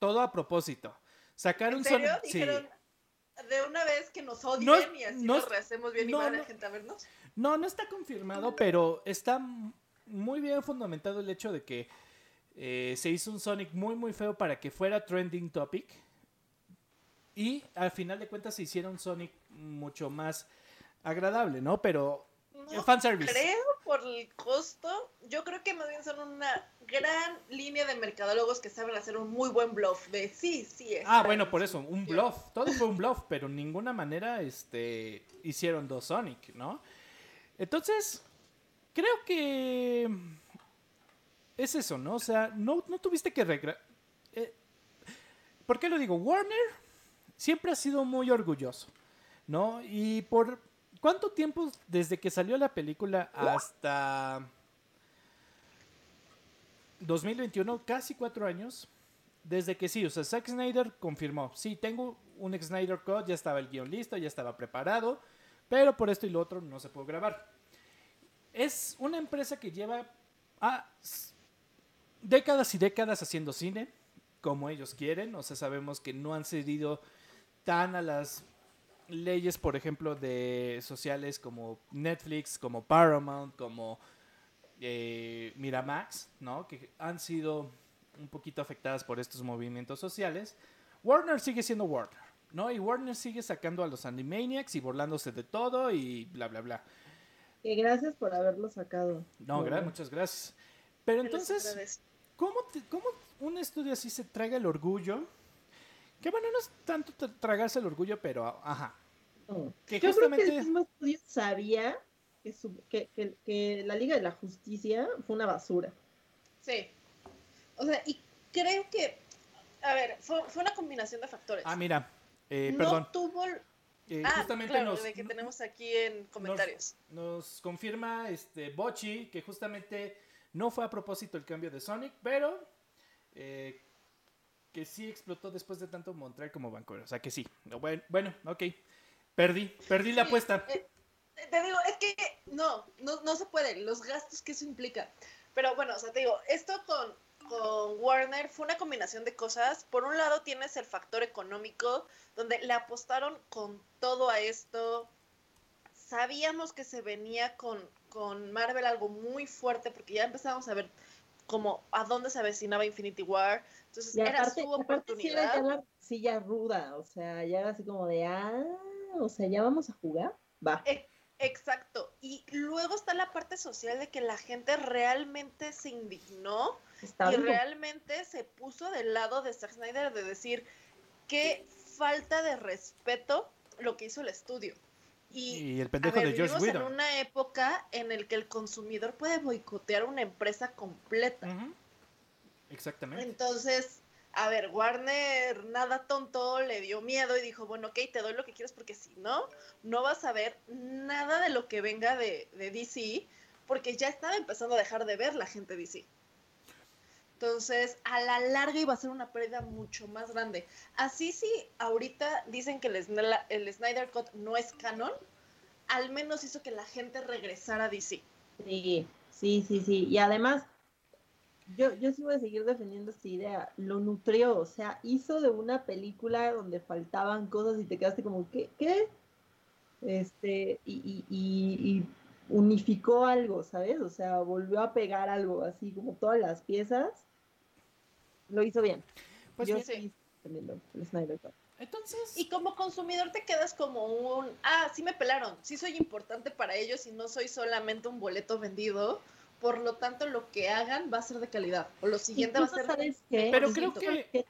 todo a propósito. Sacar ¿En un serio? Sonic. Sí. Dijeron de una vez que nos odien No, y así no, nos rehacemos bien no, y va la gente a vernos. No, no está confirmado, pero está muy bien fundamentado el hecho de que eh, se hizo un Sonic muy, muy feo para que fuera trending topic. Y al final de cuentas se hiciera un Sonic mucho más agradable, ¿no? Pero No fanservice. creo por el costo. Yo creo que más bien son una gran línea de mercadólogos que saben hacer un muy buen bluff de sí, sí. Ah, está bueno, en por eso, un bluff. Todo fue un bluff, pero ninguna manera este, hicieron dos Sonic, ¿no? Entonces, creo que es eso, ¿no? O sea, no, no tuviste que regra- eh, ¿Por qué lo digo? Warner siempre ha sido muy orgulloso, ¿no? Y por cuánto tiempo desde que salió la película hasta 2021, casi cuatro años, desde que sí, o sea, Zack Snyder confirmó, sí, tengo un Snyder Code, ya estaba el guion listo, ya estaba preparado, pero por esto y lo otro no se pudo grabar. Es una empresa que lleva ah, décadas y décadas haciendo cine, como ellos quieren, o sea, sabemos que no han cedido tan a las leyes, por ejemplo, de sociales como Netflix, como Paramount, como eh, Miramax, ¿no? Que han sido un poquito afectadas por estos movimientos sociales. Warner sigue siendo Warner, ¿no? Y Warner sigue sacando a los Animaniacs y burlándose de todo y bla, bla, bla. Que gracias por haberlo sacado. No, gra- muchas gracias. Pero entonces. ¿cómo, te- cómo un estudio así se traga el orgullo? Que bueno, no es tanto tra- tragarse el orgullo, pero ajá. No. Que Yo creo que justamente- el mismo estudio sabía que, su- que, que- que la Liga de la Justicia fue una basura. Sí. O sea, y creo que, a ver, fue, fue una combinación de factores. Ah, mira, eh, no perdón. tuvo... el- eh, ah, justamente claro, nos, de que tenemos aquí en comentarios. nos confirma este Bochi que justamente no fue a propósito el cambio de Sonic, pero eh, que sí explotó después de tanto Montreal como Vancouver. O sea que sí. Bueno, bueno ok. Perdí, perdí la Sí, apuesta. eh, te digo, es que no, no, no se puede, los gastos que eso implica. Pero bueno, o sea, te digo, esto con, con Warner fue una combinación de cosas. Por un lado tienes el factor económico, donde le apostaron con todo a esto. Sabíamos que se venía con, con Marvel algo muy fuerte, porque ya empezábamos a ver como a dónde se avecinaba Infinity War. Entonces era su oportunidad. Sí, ya la silla ruda, o sea, ya era así como de, ah, o sea, ya vamos a jugar, va. E, exacto. Y luego está la parte social de que la gente realmente se indignó y realmente se puso del lado de Zack Snyder de decir qué falta de respeto lo que hizo el estudio. Y, el pendejo de Whedon. en una época en el que el consumidor puede boicotear una empresa completa. Exactamente. Entonces, a ver, Warner nada tonto le dio miedo y dijo, bueno, ok, te doy lo que quieres porque si no, no vas a ver nada de lo que venga de, de DC, porque ya estaba empezando a dejar de ver la gente DC. Entonces, a la larga iba a ser una pérdida mucho más grande. Así sí, ahorita dicen que el, Snyder Cut no es canon, al menos hizo que la gente regresara a DC. Sí, sí, sí, sí. Y además, yo, yo sí voy a seguir defendiendo esta idea. Lo nutrió, o sea, hizo de una película donde faltaban cosas y te quedaste como, ¿qué? ¿Qué? Este, y, y, y unificó algo, ¿sabes? O sea, volvió a pegar algo, así como todas las piezas lo hizo bien. Pues Yo sí. Entonces. Y como consumidor te quedas como un. Ah, sí me pelaron. Sí soy importante para ellos y no soy solamente un boleto vendido. Por lo tanto, lo que hagan va a ser de calidad. O lo siguiente va a ser. ¿sabes qué? Pero creo que...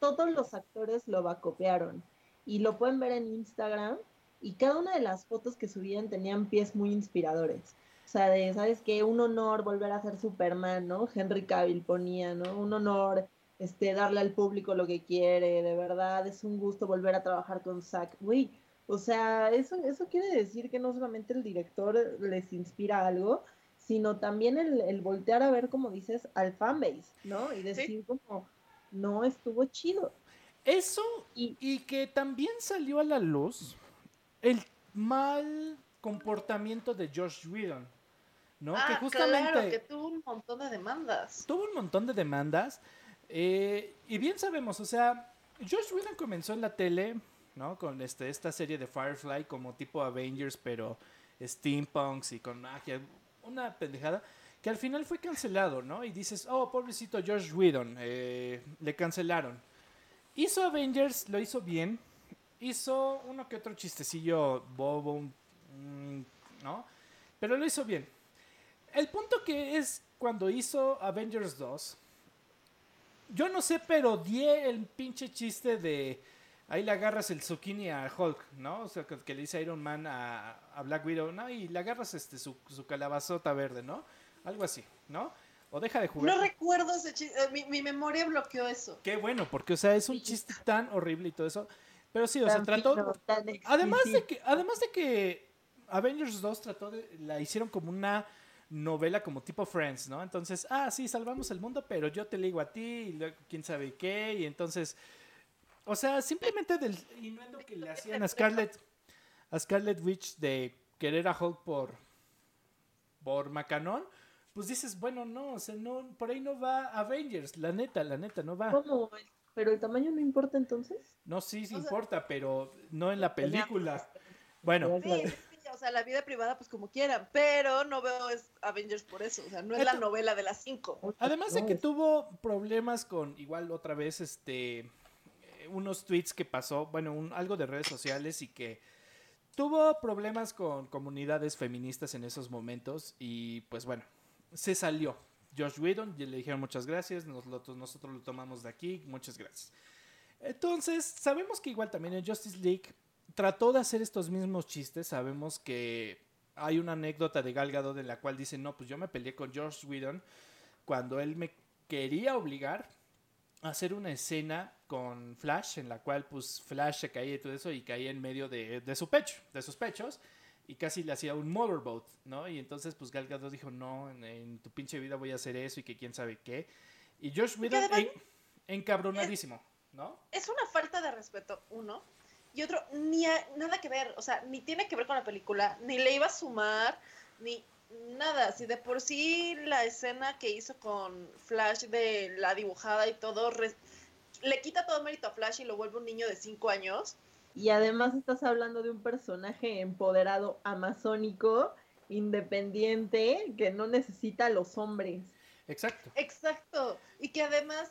todos los actores lo va copiaron. Y lo pueden ver en Instagram. Y cada una de las fotos que subían tenían pies muy inspiradores. O sea, de, ¿sabes qué? Un honor volver a ser Superman, ¿no? Henry Cavill ponía, ¿no? Un honor este, darle al público lo que quiere, de verdad, es un gusto volver a trabajar con Zack. Uy, o sea, eso, eso quiere decir que no solamente el director les inspira algo, sino también el, voltear a ver, como dices, al fanbase, ¿no? Y decir como, no estuvo chido. Eso, y, y que también salió a la luz el mal comportamiento de Josh Whedon. ¿no? Ah, que justamente claro, que tuvo un montón de demandas. Tuvo un montón de demandas. Eh, y bien sabemos, o sea, Josh Whedon comenzó en la tele, ¿no? Con este, esta serie de Firefly como tipo Avengers, pero steampunks y con magia. Una pendejada que al final fue cancelado, ¿no? Y dices, oh, pobrecito Josh Whedon, eh, le cancelaron. Hizo Avengers, lo hizo bien. Hizo uno que otro chistecillo bobo, ¿no? Pero lo hizo bien. El punto que es cuando hizo Avengers 2, yo no sé, pero di el pinche chiste de ahí le agarras el zucchini a Hulk, ¿no? O sea, que, le dice Iron Man a, Black Widow, ¿no? Y le agarras este, su, calabazota verde, ¿no? Algo así, ¿no? O deja de jugar. No recuerdo ese chiste, eh, mi, memoria bloqueó eso. Qué bueno, porque, o sea, es un chiste tan horrible y todo eso. Pero sí, o sea, trató... Además de que, además de que Avengers 2 trató de... La hicieron como una novela como tipo Friends, ¿no? Entonces, ah, sí, salvamos el mundo, pero yo te ligo a ti, y quién sabe qué, y entonces, o sea, simplemente del innuendo que le hacían a Scarlet, a Scarlet Witch de querer a Hulk por, por Macanon, pues dices, bueno, no, o sea, no, por ahí no va Avengers, la neta, la neta, no va. ¿Cómo? ¿Pero el tamaño no importa entonces? No, sí, sí importa, pero no en la película. Bueno, o sea, la vida privada, pues como quieran, pero no veo Avengers por eso, o sea, no es la novela de las cinco. Además de que tuvo problemas con, igual otra vez, este, unos tweets que pasó, bueno, un, algo de redes sociales y que tuvo problemas con comunidades feministas en esos momentos y pues bueno, se salió. Josh Whedon, le dijeron muchas gracias, nosotros, nosotros lo tomamos de aquí, muchas gracias. Entonces, sabemos que igual también en Justice League trató de hacer estos mismos chistes. Sabemos que hay una anécdota de Gal Gadot en la cual dice, no, pues yo me peleé con George Whedon cuando él me quería obligar a hacer una escena con Flash, en la cual pues Flash se caía y todo eso y caía en medio de, su pecho, de sus pechos, y casi le hacía un motorboat, ¿no? Y entonces pues Gal Gadot dijo, no, en, tu pinche vida voy a hacer eso y que quién sabe qué. Y George Whedon encabronadísimo, ¿no? Es una falta de respeto, uno, y otro ni nada que ver, o sea, ni tiene que ver con la película, ni le iba a sumar, ni nada, si de por sí la escena que hizo con Flash de la dibujada y todo, le quita todo mérito a Flash y lo vuelve un niño de 5 años. Y además estás hablando de un personaje empoderado, amazónico, independiente, que no necesita a los hombres. Exacto. Exacto. Y que además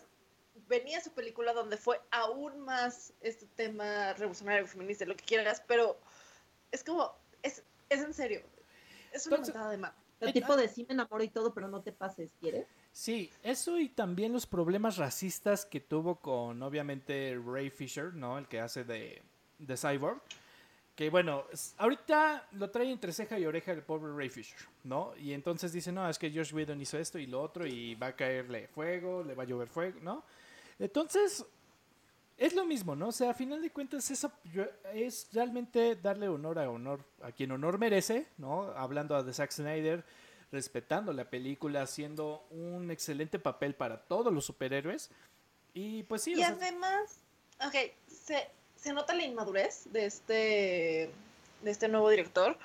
venía su película donde fue aún más este tema revolucionario, feminista, lo que quieras, pero es como, es, es en serio. Es una Entonces, de más. El tipo de sí me enamoro y todo, pero no te pases, ¿quieres? Sí, eso y también los problemas racistas que tuvo con, obviamente, Ray Fisher, ¿no? El que hace de, de Cyborg. Que bueno, ahorita lo trae entre ceja y oreja el pobre Ray Fisher, ¿no? Y entonces dice, no, es que Josh Whedon hizo esto y lo otro y va a caerle fuego, le va a llover fuego, ¿no? Entonces, es lo mismo, ¿no? O sea, a final de cuentas, eso es realmente darle honor a honor, a quien honor merece, ¿no? Hablando de Zack Snyder, respetando la película, haciendo un excelente papel para todos los superhéroes. Y pues sí. Y además, ok, se, se nota la inmadurez de este, de este nuevo director,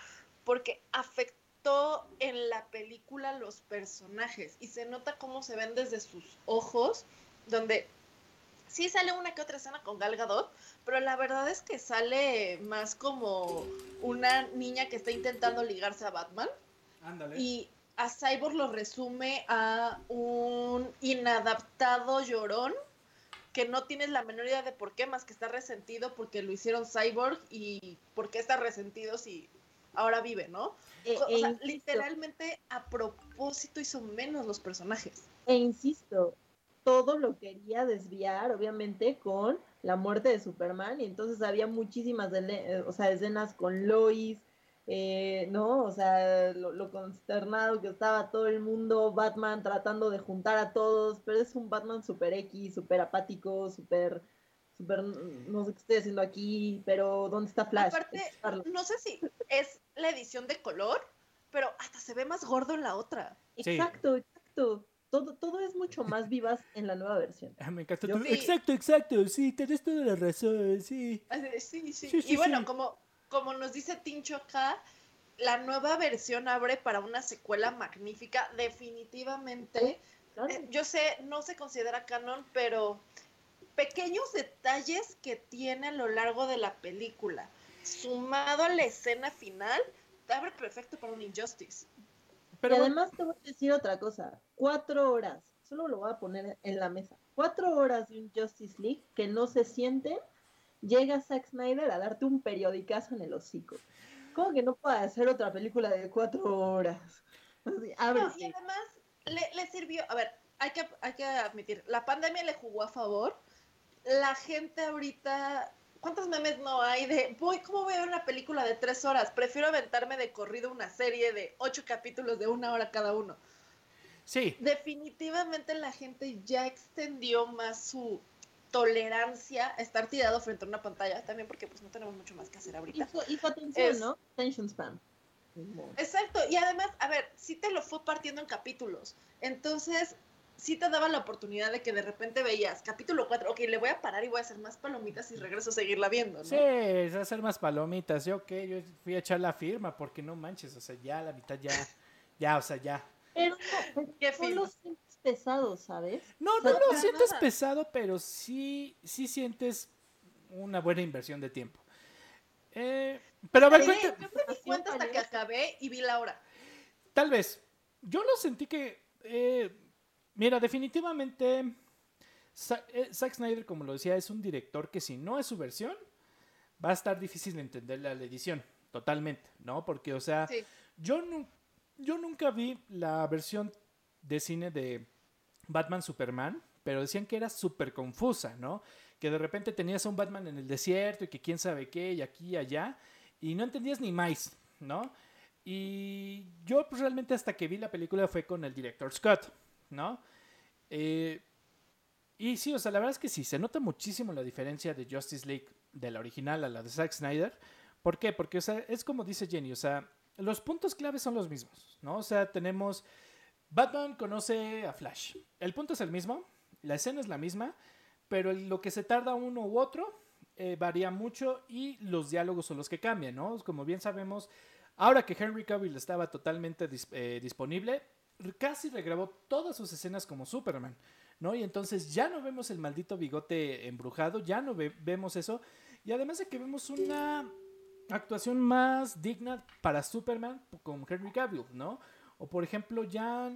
porque afectó en la película los personajes y se nota cómo se ven desde sus ojos, donde sí sale una que otra escena con Gal Gadot, pero la verdad es que sale más como una niña que está intentando ligarse a Batman. Ándale. Y a Cyborg lo resume a un inadaptado llorón que no tienes la menor idea de por qué, más que está resentido porque lo hicieron Cyborg y por qué está resentido si ahora vive, ¿no? E, o sea, e literalmente a propósito hizo menos los personajes. E insisto, todo lo quería desviar, obviamente, con la muerte de Superman, y entonces había muchísimas eh, o sea, escenas con Lois, eh, ¿no? O sea, lo, consternado que estaba todo el mundo, Batman tratando de juntar a todos, pero es un Batman super X, super apático, super, super, no sé qué estoy haciendo aquí, pero ¿dónde está Flash? Aparte, no sé si es la edición de color, pero hasta se ve más gordo en la otra. Exacto, exacto todo, todo es mucho más vivaz en la nueva versión. Ah, me encanta. Exacto, exacto, sí, tienes toda la razón, sí. Sí, sí. y bueno, como, como nos dice Tincho acá, la nueva versión abre para una secuela magnífica, definitivamente. Eh, yo sé, no se considera canon, pero pequeños detalles que tiene a lo largo de la película, sumado a la escena final, abre perfecto para un Injustice. Pero y además te voy a decir otra cosa. Cuatro horas, solo lo voy a poner en la mesa. Cuatro horas de un Justice League que no se sienten. Llega Zack Snyder a darte un periodicazo en el hocico. ¿Cómo que no puede hacer otra película de cuatro horas? y además le, sirvió, a ver, hay que, hay que admitir, la pandemia le jugó a favor. La gente ahorita ¿Cuántos memes no hay de, voy, ¿cómo voy a ver una película de tres horas? Prefiero aventarme de corrido una serie de ocho capítulos de una hora cada uno. Sí. Definitivamente la gente ya extendió más su tolerancia a estar tirado frente a una pantalla, también porque pues no tenemos mucho más que hacer ahorita. Y su, atención, ¿no? Attention span. Exacto, y además, a ver, sí te lo fue partiendo en capítulos. Entonces, sí te daba la oportunidad de que de repente veías capítulo 4, ok, le voy a parar y voy a hacer más palomitas y regreso a seguirla viendo, ¿no? Sí, es hacer más palomitas. Yo, ok, yo fui a echar la firma porque no manches, o sea, ya la mitad ya, ya, o sea, ya. Pero no, lo sientes pesado, ¿sabes? No, no lo sientes pesado, pero sí, sí sientes una buena inversión de tiempo. Eh, pero a ver, Yo me di cuenta hasta que acabé y vi la hora. Tal vez. Yo lo sentí que... Eh, Mira, definitivamente eh, Zack Snyder, como lo decía, es un director que si no es su versión, va a estar difícil de entender la edición, totalmente, ¿no? Porque, o sea, yo, yo nunca vi la versión de cine de Batman Superman, pero decían que era súper confusa, ¿no? Que de repente tenías a un Batman en el desierto y que quién sabe qué, y aquí y allá, y no entendías ni más, ¿no? Y yo pues, realmente hasta que vi la película fue con el director Scott. ¿No? Eh, y sí, o sea, la verdad es que sí, se nota muchísimo la diferencia de Justice League de la original a la de Zack Snyder. ¿Por qué? Porque, o sea, es como dice Jenny, o sea, los puntos claves son los mismos, ¿no? O sea, tenemos, Batman conoce a Flash. El punto es el mismo, la escena es la misma, pero lo que se tarda uno u otro eh, varía mucho y los diálogos son los que cambian, ¿no? Como bien sabemos, ahora que Henry Cavill estaba totalmente eh, disponible, casi regrabó todas sus escenas como Superman, ¿no? Y entonces ya no vemos el maldito bigote embrujado, ya no ve- vemos eso, y además de que vemos una actuación más digna para Superman con Henry Cavill, ¿no? O por ejemplo, ya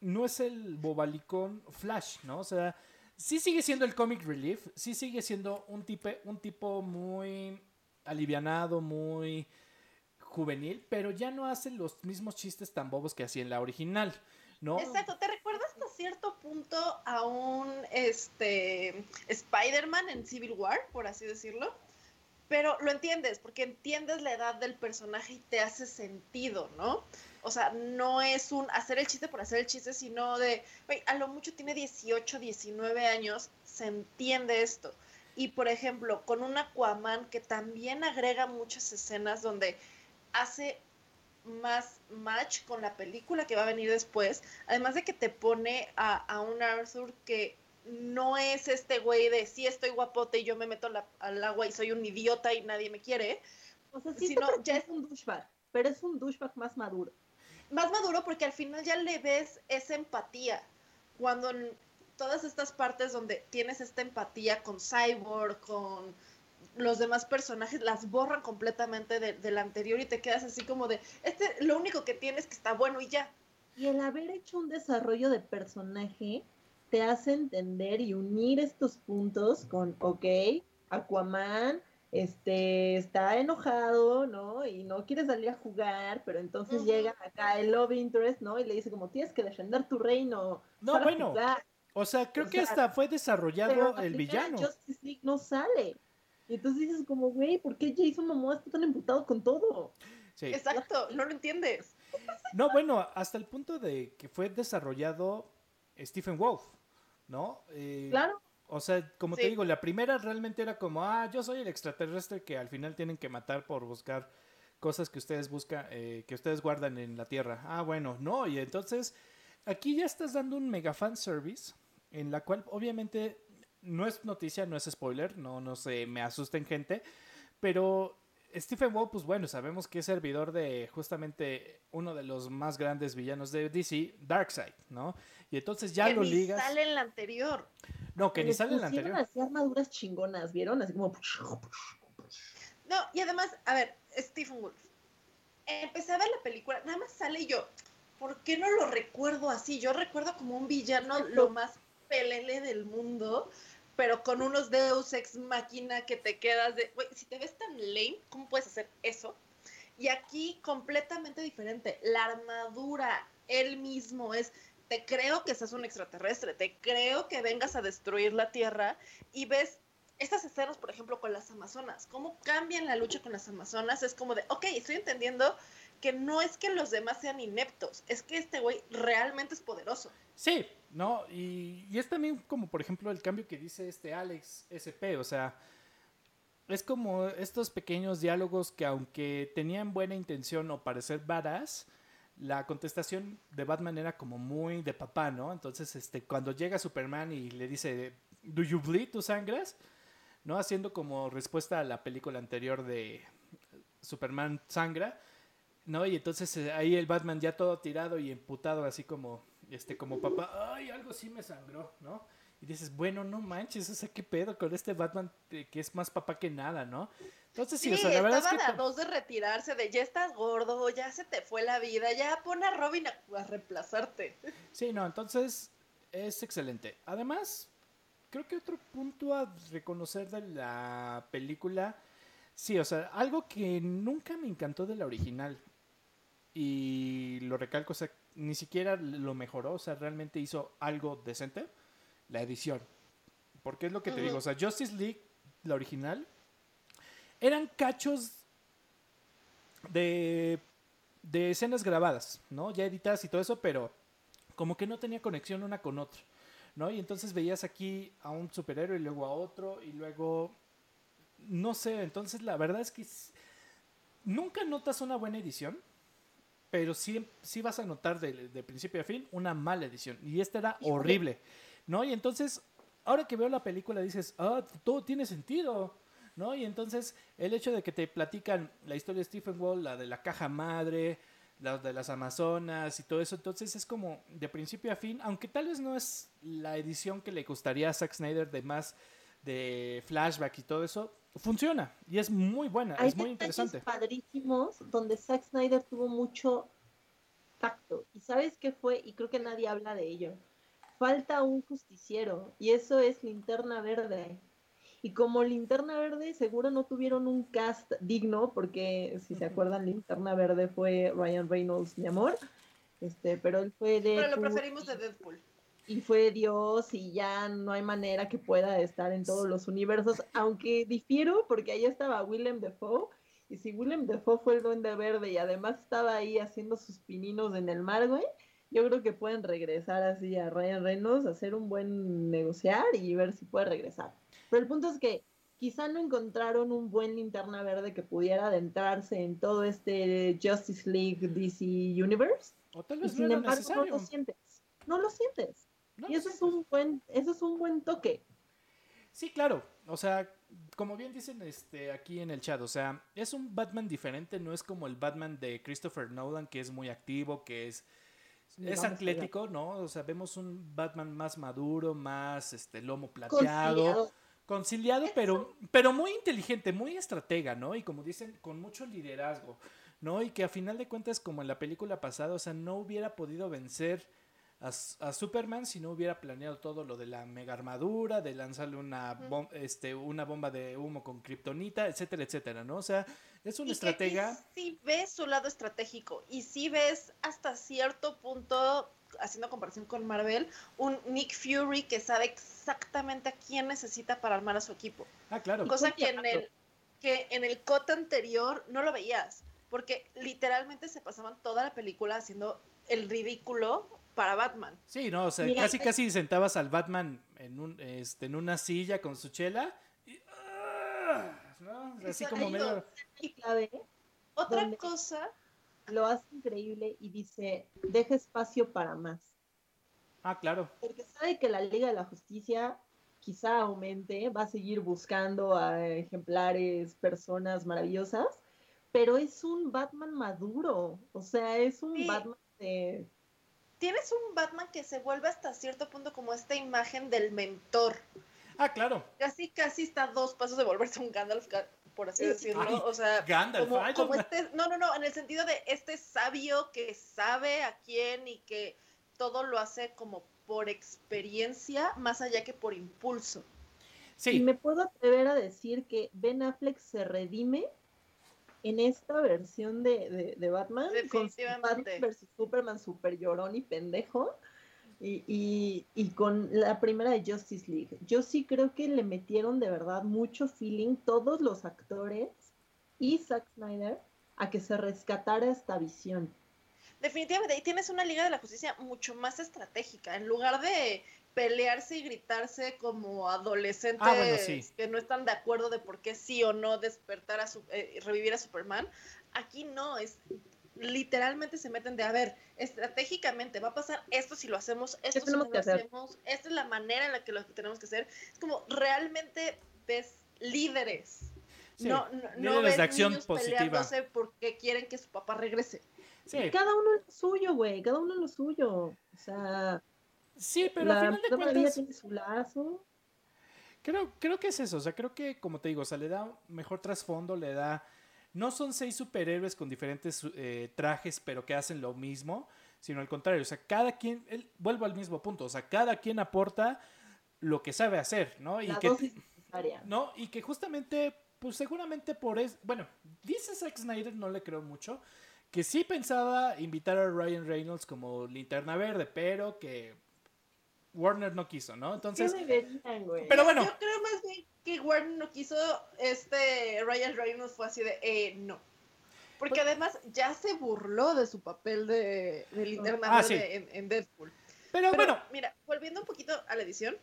no es el bobalicón Flash, ¿no? O sea, sí sigue siendo el comic relief, sí sigue siendo un tipo, un tipo muy alivianado, muy juvenil, pero ya no hace los mismos chistes tan bobos que hacía en la original, ¿no? Exacto, te recuerda hasta cierto punto a un este Spider-Man en Civil War, por así decirlo. Pero lo entiendes, porque entiendes la edad del personaje y te hace sentido, ¿no? O sea, no es un hacer el chiste por hacer el chiste, sino de, "Güey, a lo mucho tiene 18, 19 años, se entiende esto. Y por ejemplo, con un Aquaman que también agrega muchas escenas donde hace más match con la película que va a venir después, además de que te pone a, a un Arthur que no es este güey de sí estoy guapote y yo me meto la- al agua y soy un idiota y nadie me quiere. O sea, sí Si te no, parece ya es un douchebag, pero es un douchebag más maduro. Más maduro porque al final ya le ves esa empatía. Cuando en todas estas partes donde tienes esta empatía con Cyborg, con los demás personajes, las borran completamente de- del anterior y te quedas así como de, este, lo único que tienes que está bueno y ya. Y el haber hecho un desarrollo de personaje te hace entender y unir estos puntos con, ok, Aquaman este, está enojado, ¿no? Y no quiere salir a jugar, pero entonces Ujú. llega acá el love interest, ¿no? Y le dice como, tienes que defender tu reino. No, bueno, jugar". o sea, creo o que sea, hasta fue desarrollado la el villano. Justice League no sale. Y entonces dices como, güey, ¿por qué Jason Momoa está tan emputado con todo? Sí. Exacto, no lo entiendes. No, bueno, hasta el punto de que fue desarrollado Stephen Wolf, ¿no? Eh, Claro. O sea, como te digo, la primera realmente era como, ah, yo soy el extraterrestre que al final tienen que matar por buscar cosas que ustedes buscan, eh, que ustedes guardan en la Tierra. Ah, bueno, no, y entonces aquí ya estás dando un mega fan service en la cual obviamente no es noticia, no es spoiler, no, no se me asusten gente, pero Stephen Wolf, pues bueno, sabemos que es servidor de justamente uno de los más grandes villanos de DC, Darkseid, ¿no? Y entonces ya que lo ni ligas. sale en la anterior. No, que ni sale en la anterior. así armaduras chingonas, ¿vieron? Así como... No, y además, a ver, Stephen Wolf. Empecé a ver la película, nada más sale yo, ¿por qué no lo recuerdo así? Yo recuerdo como un villano lo más pelele del mundo, pero con unos Deus ex máquina que te quedas de, güey, si te ves tan lame, ¿cómo puedes hacer eso? Y aquí completamente diferente. La armadura, él mismo es, te creo que seas un extraterrestre, te creo que vengas a destruir la Tierra y ves estas escenas, por ejemplo, con las Amazonas, cómo cambian la lucha con las Amazonas, es como de, ok, estoy entendiendo que no es que los demás sean ineptos, es que este güey realmente es poderoso. Sí, no, y, es también como, por ejemplo, el cambio que dice este Alex SP, o sea, es como estos pequeños diálogos que aunque tenían buena intención o parecer badass, la contestación de Batman era como muy de papá, ¿no? Entonces, este, cuando llega Superman y le dice, ¿Do you bleed? ¿Tú sangras? ¿No? Haciendo como respuesta a la película anterior de Superman sangra, ¿no? Y entonces eh, ahí el Batman ya todo tirado y emputado, así como, este, como papá, ay, algo sí me sangró, ¿no? Y dices, bueno, no manches, o sea, qué pedo con este Batman eh, que es más papá que nada, ¿no? Entonces, sí, Sí, o sea, la verdad es estaba que... de a dos de retirarse, de ya estás gordo, ya se te fue la vida, ya pon a Robin a, a reemplazarte. Sí, no, entonces es excelente. Además, creo que otro punto a reconocer de la película, sí, o sea, algo que nunca me encantó de la original, y lo recalco, o sea, ni siquiera lo mejoró, o sea, realmente hizo algo decente, la edición. Porque es lo que te digo, o sea, Justice League, la original, eran cachos de, de escenas grabadas, ¿no? Ya editadas y todo eso, pero como que no tenía conexión una con otra, ¿no? Y entonces veías aquí a un superhéroe y luego a otro y luego, no sé, entonces la verdad es que nunca notas una buena edición, pero sí, sí vas a notar de, de principio a fin una mala edición. Y esta era Híjole. horrible, ¿no? Y entonces, ahora que veo la película dices, ah, todo tiene sentido. ¿no? Y entonces el hecho de que te platican la historia de Stephen Wall, la de la caja madre, la de las Amazonas y todo eso, entonces es como de principio a fin, aunque tal vez no es la edición que le gustaría a Zack Snyder de más de flashback y todo eso, funciona y es muy buena, Hay es muy interesante. padrísimos donde Zack Snyder tuvo mucho tacto. ¿Y sabes qué fue? Y creo que nadie habla de ello. Falta un justiciero y eso es Linterna Verde. Y como Linterna Verde seguro no tuvieron un cast digno, porque si se acuerdan, Linterna Verde fue Ryan Reynolds, mi amor. Este, pero él fue de Pero lo preferimos de Deadpool. Y fue Dios y ya no hay manera que pueda estar en todos los universos, aunque difiero porque ahí estaba Willem Dafoe y si Willem Dafoe fue el duende verde y además estaba ahí haciendo sus pininos en el mar, güey, yo creo que pueden regresar así a Ryan Reynolds, hacer un buen negociar y ver si puede regresar. Pero el punto es que quizá no encontraron un buen linterna verde que pudiera adentrarse en todo este Justice League DC Universe O tal y vez no sin era embargo no necesario. lo sientes. No lo sientes. No, Y eso es un buen, eso es un buen toque. Sí, claro. O sea, como bien dicen este, aquí en el chat, o sea, es un Batman diferente, no es como el Batman de Christopher Nolan, que es muy activo, que es, es atlético, ¿no? O sea, vemos un Batman más maduro, más este lomo plateado, Conciliado. conciliado, pero, pero muy inteligente, muy estratega, ¿no? Y como dicen, con mucho liderazgo, ¿no? Y que a final de cuentas, como en la película pasada, o sea, no hubiera podido vencer a, Superman si no hubiera planeado todo lo de la mega armadura, de lanzarle una, bom- este, una bomba de humo con kriptonita, etcétera, etcétera, ¿no? O sea, es un Y que estratega. sí ves su lado estratégico y sí ves hasta cierto punto, haciendo comparación con Marvel, un Nick Fury que sabe exactamente a quién necesita para armar a su equipo. Ah, claro. Cosa que en el que en el cut anterior no lo veías, porque literalmente se pasaban toda la película haciendo el ridículo para Batman. Sí, no, o sea, Mira, casi eh, casi sentabas al Batman en un este en una silla con su chela y ¡ah! ¿no? Así como medio clave Otra ¿Dónde? cosa, lo hace increíble y dice, deja espacio para más. Ah, claro. Porque sabe que la Liga de la Justicia quizá aumente, va a seguir buscando a ejemplares, personas maravillosas, pero es un Batman maduro, o sea, es un Sí. Batman de... tienes un Batman que se vuelve hasta cierto punto como esta imagen del mentor. Ah, claro. Casi, casi está a dos pasos de volverse un Gandalf, por así Sí, decirlo. ay, o sea, Gandalf, como, como no, este, no, no, no, en el sentido de este sabio que sabe a quién y que todo lo hace como por experiencia, más allá que por impulso. Y Sí, me puedo atrever a decir que Ben Affleck se redime en esta versión de, de- de Batman con. Batman versus Superman super llorón y pendejo y, y- y con la primera de Justice League. Yo sí creo que le metieron de verdad mucho feeling todos los actores y Zack Snyder a que se rescatara esta visión. Definitivamente, y tienes una Liga de la Justicia mucho más estratégica. En lugar de pelearse y gritarse como adolescentes Ah, bueno, sí. que no están de acuerdo de por qué sí o no despertar a su, eh, revivir a Superman, aquí no, es literalmente se meten de, a ver, estratégicamente va a pasar esto si lo hacemos, esto si tenemos no que lo hacer? hacemos, esta es la manera en la que lo tenemos que hacer. Es como realmente ves líderes. Sí, no, no, no líderes ves de acción niños positiva. peleándose porque quieren que su papá regrese. sí, Cada uno en lo suyo, güey, cada uno en lo suyo. O sea, sí, pero la a final de cuentas tiene su lazo. Creo, creo que es eso, o sea, creo que, como te digo, o sea, le da mejor trasfondo, le da... No son seis superhéroes con diferentes eh, trajes, pero que hacen lo mismo, sino al contrario, o sea, cada quien, él, vuelvo al mismo punto, o sea, cada quien aporta lo que sabe hacer, ¿no? Y La que, dosis necesaria. ¿no? Y que justamente, pues seguramente por eso, bueno, dice Zack Snyder, no le creo mucho, que sí pensaba invitar a Ryan Reynolds como linterna verde, pero que Warner no quiso, ¿no? Entonces, ¿Qué deberían, güey? pero bueno, Yo creo más bien que Warner no quiso, este Ryan Reynolds fue así de, eh, no. Porque Pues- además ya se burló de su papel de, de linterna Ah, verde sí. en, en Deadpool. pero, Pero bueno, mira, volviendo un poquito a la edición,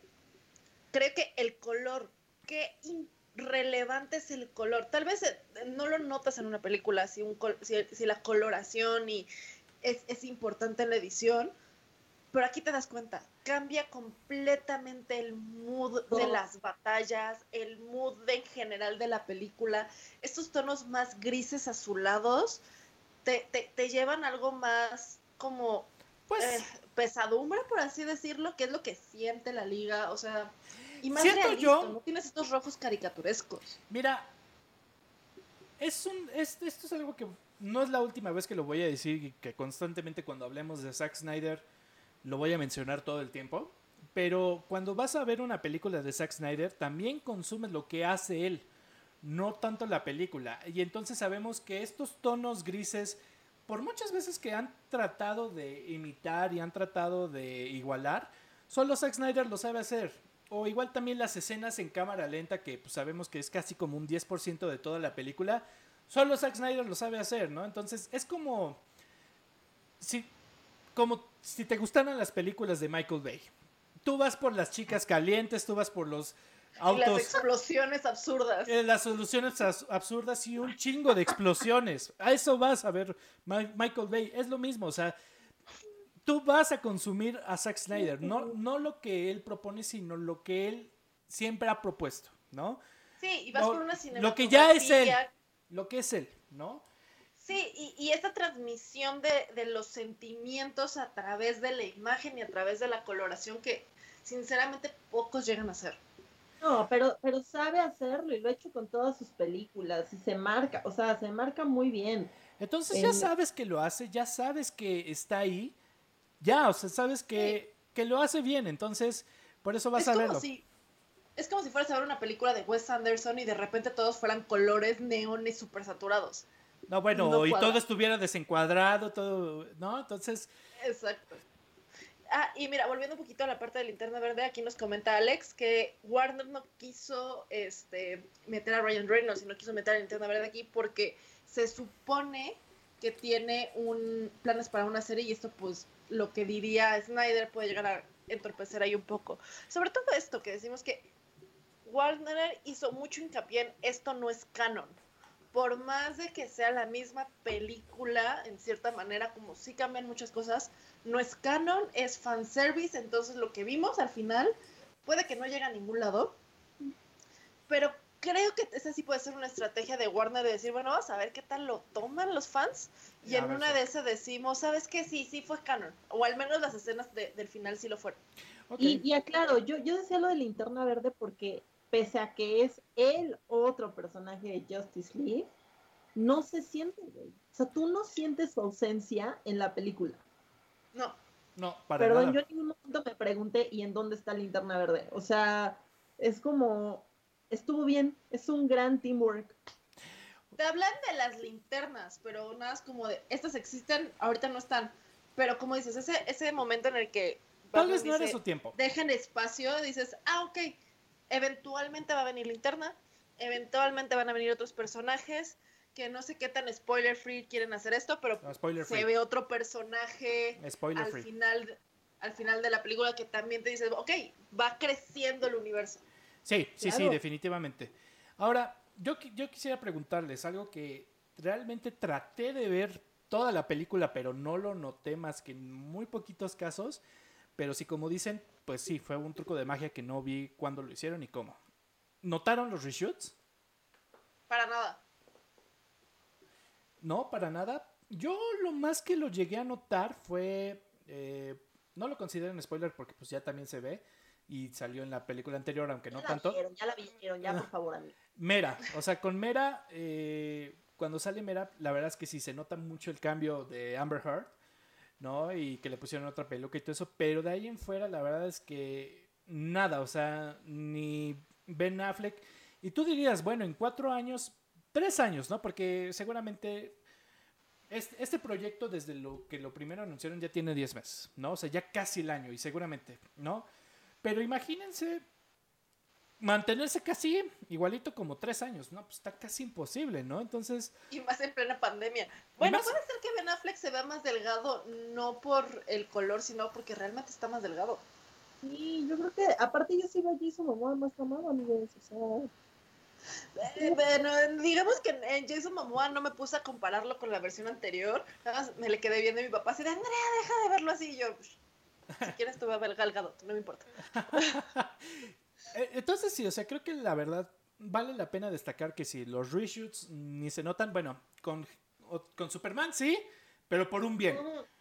creo que el color, qué irrelevante es el color. Tal vez eh, no lo notas en una película, si, un col- si, si la coloración y es, es importante en la edición, Pero aquí te das cuenta, cambia completamente el mood de las batallas, el mood en general de la película. Estos tonos más grises azulados te, te, te llevan algo más como pues, eh, pesadumbre, por así decirlo, que es lo que siente la liga. O sea, y más realista, yo, no tienes estos rojos caricaturescos. Mira, es un, esto es algo que no es la última vez que lo voy a decir y que constantemente cuando hablemos de Zack Snyder lo voy a mencionar todo el tiempo. Pero cuando vas a ver una película de Zack Snyder, también consumes lo que hace él, no tanto la película. Y entonces sabemos que estos tonos grises, por muchas veces que han tratado de imitar y han tratado de igualar, solo Zack Snyder lo sabe hacer. O igual también las escenas en cámara lenta, que pues, sabemos que es casi como un 10% de toda la película, solo Zack Snyder lo sabe hacer, ¿no? Entonces es como... Si, como si te gustaran las películas de Michael Bay. Tú vas por las chicas calientes, tú vas por los autos. las explosiones absurdas. Eh, las soluciones absurdas y un chingo de explosiones. A eso vas a ver Michael Bay. Es lo mismo, o sea, tú vas a consumir a Zack Snyder. No, no lo que él propone, sino lo que él siempre ha propuesto, ¿no? Sí, y vas por una Lo que ya es él. Lo que es él, ¿no? Sí, y, y esta transmisión de, de, los sentimientos a través de la imagen y a través de la coloración que sinceramente pocos llegan a hacer. No, pero, pero sabe hacerlo y lo ha hecho con todas sus películas y se marca, o sea, se marca muy bien. Entonces ya sabes que lo hace, ya sabes que está ahí, ya, o sea, sabes que, que lo hace bien, entonces por eso vas a verlo. es como si fueras a ver una película de Wes Anderson y de repente todos fueran colores neones súper saturados. No, bueno, y todo estuviera desencuadrado, todo, ¿no? Entonces... Exacto. Ah, y mira, volviendo un poquito a la parte de linterna verde, aquí nos comenta Alex que Warner no quiso este, meter a Ryan Reynolds y no quiso meter a linterna verde aquí porque se supone que tiene un planes para una serie y esto pues lo que diría Snyder puede llegar a entorpecer ahí un poco. Sobre todo esto que decimos que Warner hizo mucho hincapié en esto no es canon por más de que sea la misma película, en cierta manera, como sí cambian muchas cosas, no es canon, es fanservice, entonces lo que vimos al final puede que no llegue a ningún lado, pero creo que esa sí puede ser una estrategia de Warner de decir, bueno, vamos a ver qué tal lo toman los fans, y en una de esas decimos, ¿sabes qué? Sí, sí fue canon, o al menos las escenas del final sí lo fueron. Y, y aclaro, yo, yo decía lo de linterna verde porque pese a que es el otro personaje de Justice League, no se siente, güey. O sea, tú no sientes su ausencia en la película. No. No, para Perdón, yo en ningún momento me pregunté, ¿y en dónde está Linterna Verde? O sea, es como, estuvo bien, es un gran teamwork. Te hablan de las linternas, pero nada es como de, estas existen, ahorita no están. Pero como dices, ese, ese momento en el que... Tal vez no era su tiempo. Dejen espacio, dices, ah, ok, eventualmente va a venir linterna, eventualmente van a venir otros personajes, que no sé qué tan spoiler free quieren hacer esto, pero se ve otro personaje al final al final de la película que también te dice, ok, va creciendo el universo. Sí, sí, sí, definitivamente. Ahora, yo, yo quisiera preguntarles algo que realmente traté de ver toda la película, pero no lo noté más que en muy poquitos casos. Pero sí, como dicen, pues sí, fue un truco de magia que no vi cuándo lo hicieron y cómo. ¿Notaron los reshoots? Para nada. No, para nada. Yo lo más que lo llegué a notar fue, eh, no lo consideren spoiler porque pues ya también se ve y salió en la película anterior, aunque no tanto. ya la vieron, ya por favor. Mera, o sea, con Mera, eh, cuando sale Mera, la verdad es que sí se nota mucho el cambio de Amber Heard ¿no? Y que le pusieron otra peluca y todo eso, pero de ahí en fuera la verdad es que nada, o sea, ni Ben Affleck. Y tú dirías, bueno, en cuatro años, tres años, ¿no? Porque seguramente este, este proyecto desde lo que lo primero anunciaron ya tiene diez meses, ¿no? O sea, ya casi el año y seguramente, ¿no? Pero imagínense mantenerse casi igualito como tres años, ¿no? Pues está casi imposible, ¿no? Entonces... Y más en plena pandemia. Bueno, puede ser que Ben Affleck se vea más delgado, no por el color, sino porque realmente está más delgado. Sí, yo creo que, aparte yo sigo allí su mamá más amado, amigos, o sea... Eh, bueno, digamos que en Jason Momoa no me puse a compararlo con la versión anterior. Nada más me le quedé viendo a mi papá así de Andrea, deja de verlo así. Y yo, Si quieres, te voy a ver Gal Gadot, no me importa. Eh, Entonces sí, o sea, creo que la verdad vale la pena destacar que si los reshoots ni se notan, bueno, con, con Superman sí, pero por un bien.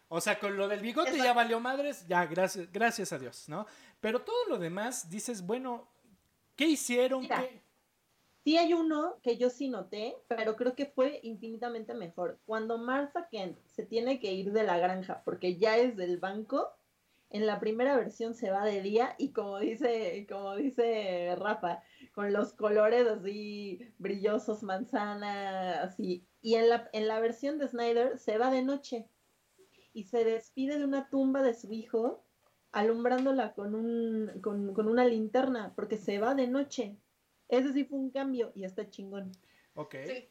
O sea, con lo del bigote ya valió madres, ya, gracias, gracias a Dios, ¿no? Pero todo lo demás, dices, bueno, ¿qué hicieron? Mira. ¿Qué? Sí hay uno que yo sí noté, pero creo que fue infinitamente mejor. Cuando Martha Kent se tiene que ir de la granja porque ya es del banco, en la primera versión se va de día y como dice, como dice Rafa, con los colores así brillosos, manzana, así. Y en la, en la versión de Snyder se va de noche y se despide de una tumba de su hijo alumbrándola con, un, con, con una linterna porque se va de noche. Ese sí fue un cambio y está chingón. Ok. Sí.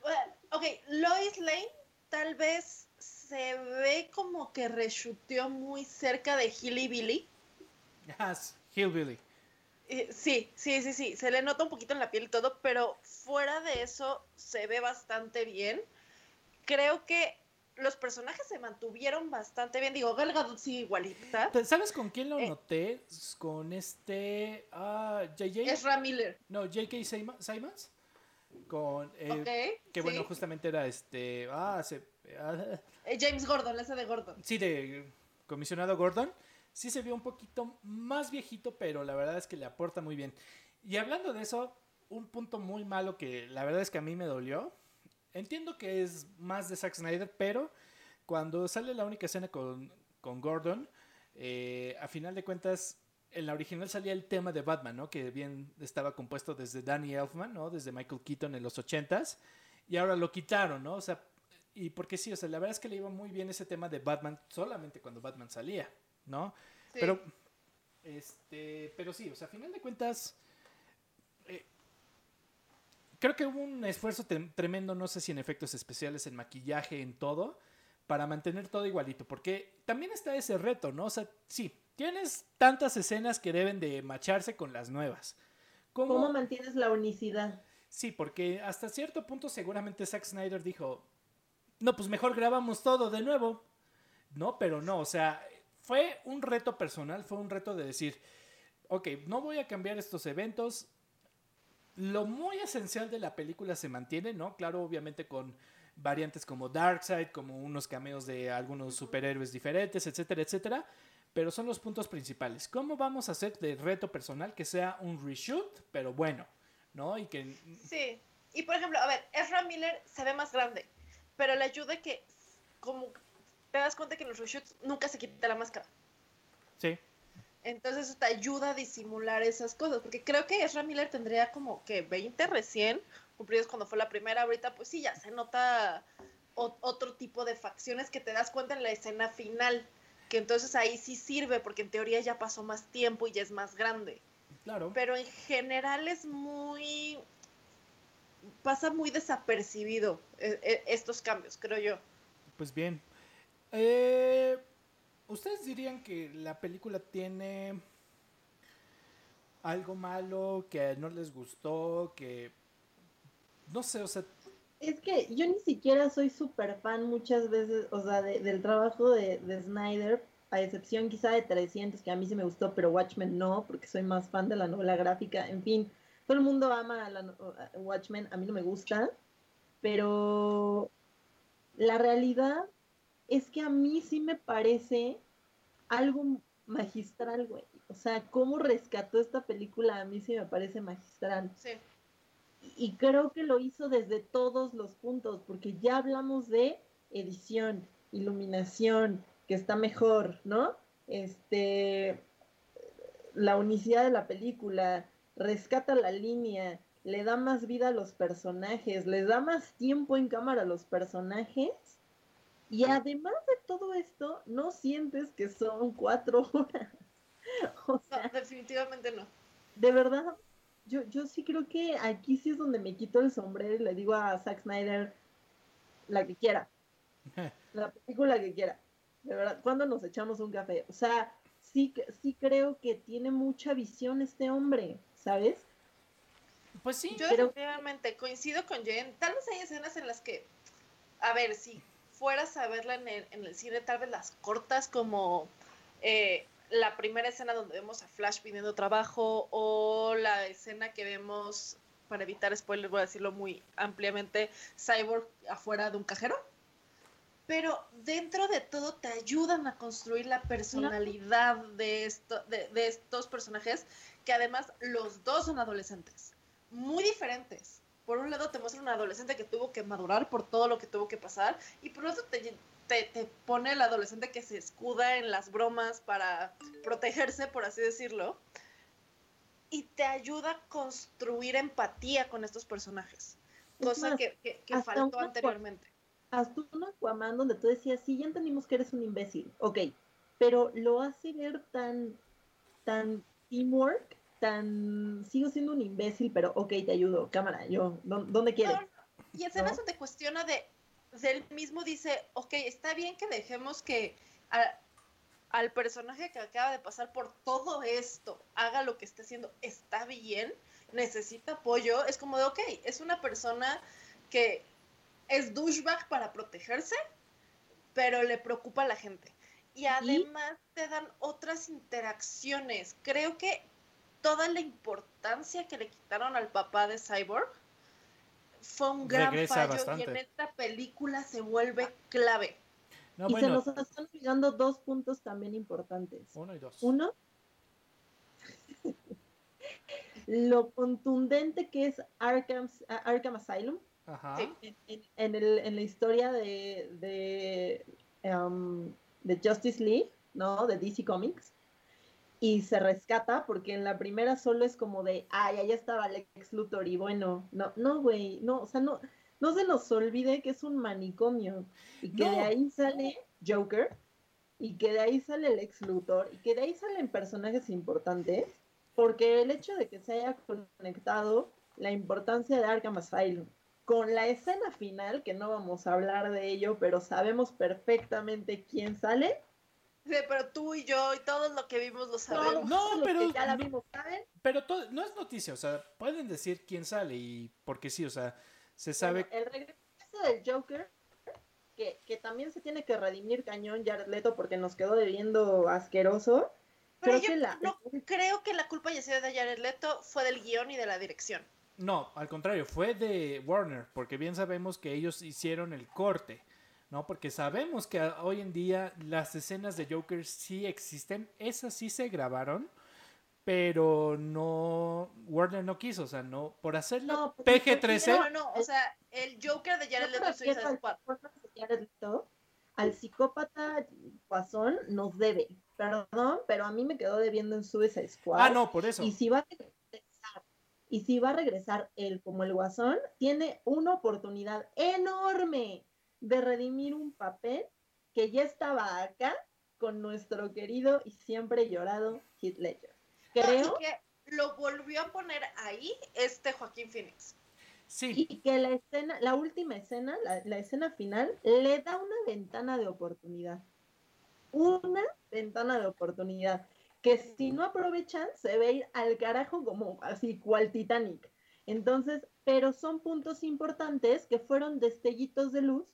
Bueno, ok, Lois Lane tal vez se ve como que reshuteó muy cerca de Hilly Billy. Yes, Hillbilly. Eh, Sí, sí, sí, sí, se le nota un poquito en la piel y todo, pero fuera de eso se ve bastante bien. Creo que los personajes se mantuvieron bastante bien. Digo, Gal Gadot sí igualita. ¿Te- ¿Sabes con quién lo Eh. noté? Con este. Ah, JJ. Ezra Miller. No, J.K. Simons. Con. eh, ok. Que sí. bueno, justamente era este. Ah, se, ah, James Gordon, ese de Gordon. sí, de comisionado Gordon. Sí se vio un poquito más viejito, pero la verdad es que le aporta muy bien. Y hablando de eso, un punto muy malo que la verdad es que a mí me dolió. Entiendo que es más de Zack Snyder, pero cuando sale la única escena con, con Gordon, eh, a final de cuentas, en la original salía el tema de Batman, ¿no? Que bien estaba compuesto desde Danny Elfman, ¿no? Desde Michael Keaton en los 80s. Y ahora lo quitaron, ¿no? O sea, y porque sí, o sea, la verdad es que le iba muy bien ese tema de Batman solamente cuando Batman salía, ¿no? Sí. Pero, este, pero sí, o sea, a final de cuentas, eh, creo que hubo un esfuerzo tremendo, no sé si en efectos especiales, en maquillaje, en todo, para mantener todo igualito, porque también está ese reto, ¿no? O sea, sí, tienes tantas escenas que deben de macharse con las nuevas. ¿Cómo? ¿Cómo mantienes la unicidad? Sí, porque hasta cierto punto seguramente Zack Snyder dijo, no, pues mejor grabamos todo de nuevo. No, pero no, o sea, fue un reto personal, fue un reto de decir, ok, no voy a cambiar estos eventos. Lo muy esencial de la película se mantiene, ¿no? Claro, obviamente con variantes como Darkseid, como unos cameos de algunos superhéroes diferentes, etcétera, etcétera. Pero son los puntos principales. ¿Cómo vamos a hacer de reto personal que sea un reshoot, pero bueno, ¿no? Y que Sí. Y por ejemplo, a ver, Ezra Miller se ve más grande, pero le ayuda que, como te das cuenta que en los reshoots nunca se quita la máscara. Sí, Entonces eso te ayuda a disimular esas cosas, porque creo que Ezra Miller tendría como que 20 recién, cumplidos cuando fue la primera, ahorita pues sí, ya se nota otro tipo de facciones que te das cuenta en la escena final, que entonces ahí sí sirve, porque en teoría ya pasó más tiempo y ya es más grande. claro. pero en general es muy pasa muy desapercibido eh, eh, estos cambios creo yo Pues bien. Eh, ¿Ustedes dirían que la película tiene algo malo, que no les gustó, que... No sé, o sea, Es que yo ni siquiera soy súper fan muchas veces, o sea, de- del trabajo de, de Snyder, a excepción quizá de 300, que a mí sí me gustó, pero Watchmen no, porque soy más fan de la novela gráfica. En fin, todo el mundo ama a la a Watchmen, a mí no me gusta, pero la realidad es que a mí sí me parece algo magistral, güey. O sea, cómo rescató esta película a mí sí me parece magistral. sí Y creo que lo hizo desde todos los puntos, porque ya hablamos de edición, iluminación, que está mejor, ¿no? Este, la unicidad de la película, rescata la línea, le da más vida a los personajes, les da más tiempo en cámara a los personajes. Y además de todo esto, no sientes que son cuatro horas. O no, sea, definitivamente no de verdad, yo, yo sí creo que aquí sí es donde me quito el sombrero y le digo a Zack Snyder la que quiera, la película que quiera. De verdad, ¿cuándo nos echamos un café? O sea, sí, sí creo que tiene mucha visión este hombre, ¿sabes? pues sí. yo Pero- definitivamente coincido con Jen tal vez hay escenas en las que a ver si fueras a verla en el, en el cine tal vez las cortas como eh, la primera escena donde vemos a Flash pidiendo trabajo o la escena que vemos, para evitar spoilers voy a decirlo muy ampliamente, Cyborg afuera de un cajero. Pero dentro de todo te ayudan a construir la personalidad de, esto, de, de estos personajes, que además los dos son adolescentes, muy diferentes. Por un lado te muestra un adolescente que tuvo que madurar por todo lo que tuvo que pasar y por otro te, te, pone el adolescente que se escuda en las bromas para protegerse, por así decirlo, y te ayuda a construir empatía con estos personajes, cosa que, que, faltó anteriormente. Hasta un Aquaman donde tú decías, sí, ya entendimos que eres un imbécil, ok, pero lo hace ver tan, tan teamwork, tan, sigo siendo un imbécil, pero ok, te ayudo, cámara, yo, ¿dónde quieres? y en ¿No? te cuestiona de, él mismo dice, ok, está bien que dejemos que al personaje que acaba de pasar por todo esto haga lo que está haciendo, está bien, necesita apoyo, es como de, ok, es una persona que es douchebag para protegerse, pero le preocupa a la gente. Y además te dan otras interacciones. Creo que toda la importancia que le quitaron al papá de Cyborg fue un gran fallo y en esta película se vuelve clave. y se nos están olvidando dos puntos también importantes. Uno y dos. Uno, lo contundente que es Arkham, Arkham Asylum En, el, en, la historia de, de, um, de Justice League, ¿no? De DC Comics y se rescata porque en la primera solo es como de, ay, allá estaba Lex Luthor y bueno, no, no, güey, no, o sea, no, no se nos olvide que es un manicomio y que de ahí sale Joker y que de ahí sale Lex Luthor y que de ahí salen personajes importantes porque el hecho de que se haya conectado la importancia de Arkham Asylum con la escena final, que no vamos a hablar de ello, pero sabemos perfectamente quién sale, pero tú y yo y todos lo que vimos lo sabemos. No, pero. Ya la vimos, ¿saben? Pero todo, no es noticia, o sea, pueden decir quién sale y porque sí, o sea, se sabe. el regreso del Joker, que, que, también se tiene que redimir cañón Jared Leto porque nos quedó debiendo asqueroso. Pero yo no creo que la culpa haya sido de Jared Leto, fue del guion y de la dirección. No, al contrario, fue de Warner, porque bien sabemos que ellos hicieron el corte. ¿No? Porque sabemos que hoy en día las escenas de Joker sí existen, esas sí se grabaron, pero no, Warner no quiso, o sea, no, por hacerlo PG-13. No, no, o sea, el Joker de Jared Leto al psicópata Guasón nos debe, perdón, pero a mí me quedó debiendo en Suicide Squad. Ah, no, por eso. Y si va a regresar, y si va a regresar él como el Guasón, tiene una oportunidad enorme de redimir un papel que ya estaba acá con nuestro querido y siempre llorado Heath Ledger. Creo que lo volvió a poner ahí este Joaquín Phoenix. Sí. Y que la escena, la última escena, la, la escena final, le da una ventana de oportunidad. Una ventana de oportunidad. Que si no aprovechan, se ve ir al carajo como así, cual Titanic. Entonces, pero son puntos importantes que fueron destellitos de luz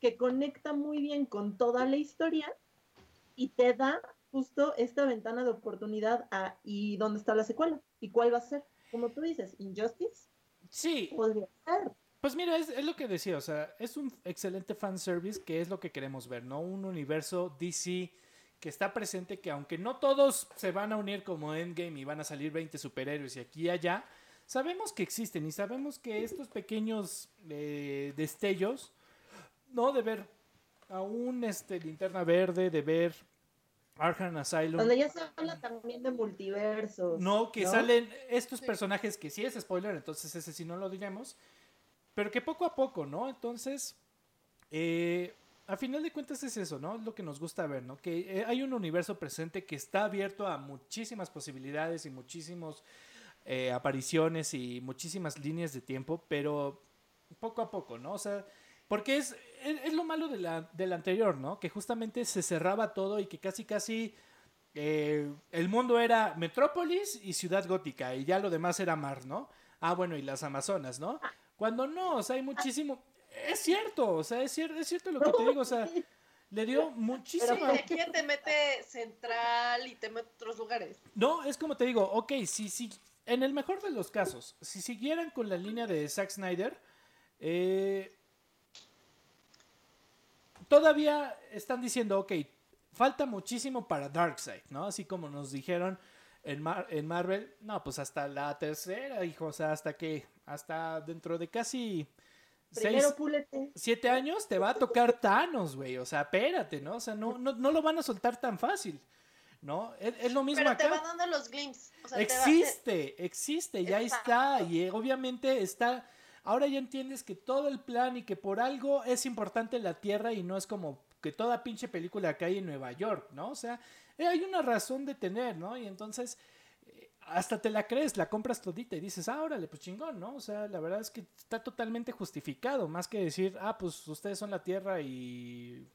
que conecta muy bien con toda la historia y te da justo esta ventana de oportunidad a y dónde está la secuela y cuál va a ser. Como tú dices, Injustice. Sí. Pues mira, es, es, lo que decía, o sea, es un excelente fanservice que es lo que queremos ver, ¿no? Un universo DC que está presente, que aunque no todos se van a unir como Endgame y van a salir 20 superhéroes y aquí y allá, sabemos que existen y sabemos que estos pequeños eh, destellos, ¿no? De ver a un este, linterna verde, de ver Arkham Asylum. Donde ya se habla también de multiversos. No, que salen estos personajes que sí es spoiler, entonces ese sí no lo diremos. Pero que poco a poco, ¿no? Entonces, eh, a final de cuentas es eso, ¿no? Es lo que nos gusta ver, ¿no? Que eh, hay un universo presente que está abierto a muchísimas posibilidades y muchísimas eh, apariciones y muchísimas líneas de tiempo, pero poco a poco, ¿no? O sea, porque es, es, lo malo de la, del anterior, ¿no? Que justamente se cerraba todo y que casi, casi eh, el mundo era Metrópolis y Ciudad Gótica y ya lo demás era mar, ¿no? Ah, bueno, y las Amazonas, ¿no? Cuando no, o sea, hay muchísimo... Es cierto, o sea, es cierto, es cierto lo que te digo, o sea, le dio muchísimo. Pero aquí ya te mete central y te mete otros lugares. No, es como te digo, ok, si, si, en el mejor de los casos, si siguieran con la línea de Zack Snyder, eh, todavía están diciendo, ok, falta muchísimo para Darkseid, ¿no? Así como nos dijeron en, en Marvel, no, pues hasta la tercera, hijo, o sea, hasta que, hasta dentro de casi Primero seis, siete años te va a tocar Thanos, güey, o sea, espérate, ¿no? O sea, no, no, no lo van a soltar tan fácil. ¿no? Es, lo mismo Pero te va dando los glimpses. existe, existe, ya está. Y eh, obviamente está. Ahora ya entiendes que todo el plan y que por algo es importante la Tierra y no es como que toda pinche película que hay en Nueva York, ¿no? O sea, eh, hay una razón de tener, ¿no? Y entonces hasta te la crees, la compras todita y dices, ah, órale, pues chingón, ¿no? O sea, la verdad es que está totalmente justificado, más que decir, ah, pues ustedes son la Tierra y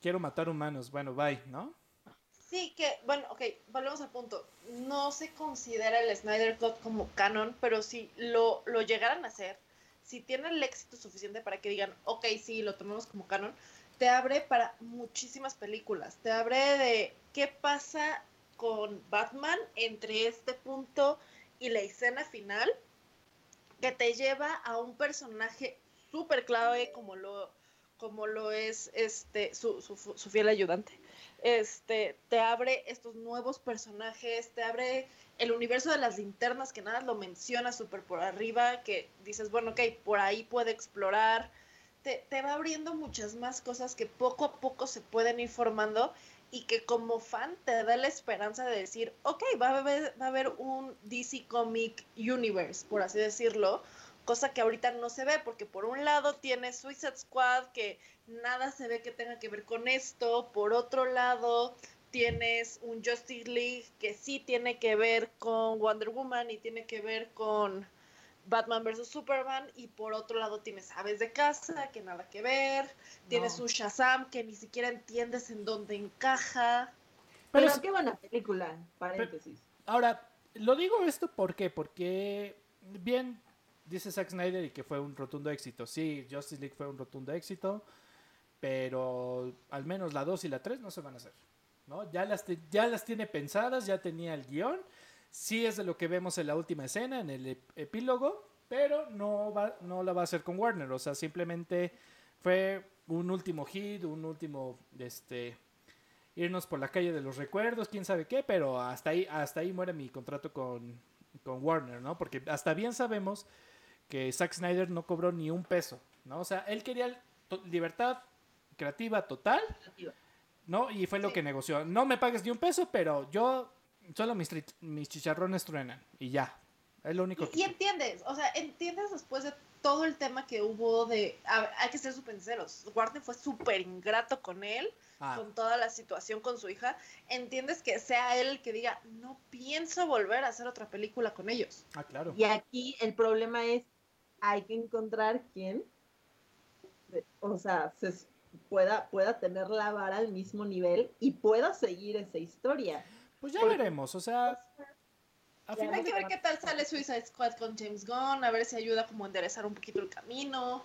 quiero matar humanos, bueno, bye, ¿no? Sí, que, bueno, ok, volvemos al punto. No se considera el Snyder Cut como canon, pero si lo, lo llegaran a hacer, si tiene el éxito suficiente para que digan, ok, sí, lo tomemos como canon, te abre para muchísimas películas. Te abre de qué pasa con Batman entre este punto y la escena final, que te lleva a un personaje súper clave como lo, como lo es este su, su, su fiel ayudante. Este, te abre estos nuevos personajes, te abre el universo de las linternas que nada lo menciona súper por arriba, que dices, bueno, ok, por ahí puede explorar, te, te, va abriendo muchas más cosas que poco a poco se pueden ir formando y que como fan te da la esperanza de decir, ok, va a haber, va a haber un DC Comic Universe, por así decirlo, cosa que ahorita no se ve, porque por un lado tiene Suicide Squad, que nada se ve que tenga que ver con esto, por otro lado tienes un Justice League que sí tiene que ver con Wonder Woman y tiene que ver con Batman vs. Superman, y por otro lado tienes Aves de Casa, que nada que ver, tienes un Shazam que ni siquiera entiendes en dónde encaja. Pero, es qué buena película, paréntesis. ahora, lo digo esto ¿por qué? porque bien dice Zack Snyder y que fue un rotundo éxito. Sí, Justice League fue un rotundo éxito, pero al menos la 2 y la 3 no se van a hacer. ¿no? Ya, las ya las tiene pensadas, ya tenía el guion. Sí es de lo que vemos en la última escena, en el epílogo, pero no, va, no la va a hacer con Warner. O sea, simplemente fue un último hit, un último, este, irnos por la calle de los recuerdos, quién sabe qué, pero hasta ahí, hasta ahí muere mi contrato con, con Warner, ¿no? Porque hasta bien sabemos que Zack Snyder no cobró ni un peso, ¿no? O sea, él quería libertad creativa total, ¿no? Y fue lo que negoció. No me pagues ni un peso, pero yo solo mis, mis chicharrones truenan y ya. Es lo único que... Y entiendes, o sea, entiendes después de todo el tema que hubo de... hay que ser súper sinceros. Warner fue súper ingrato con él, ah. con toda la situación con su hija. Entiendes que sea él el que diga, no pienso volver a hacer otra película con ellos. Ah, claro. Y aquí el problema es hay que encontrar quién, o sea, se pueda, pueda tener la vara al mismo nivel y pueda seguir esa historia. Pues ya veremos, o sea... hay que ver qué tal sale Suicide Squad con James Gunn, a ver si ayuda como a enderezar un poquito el camino.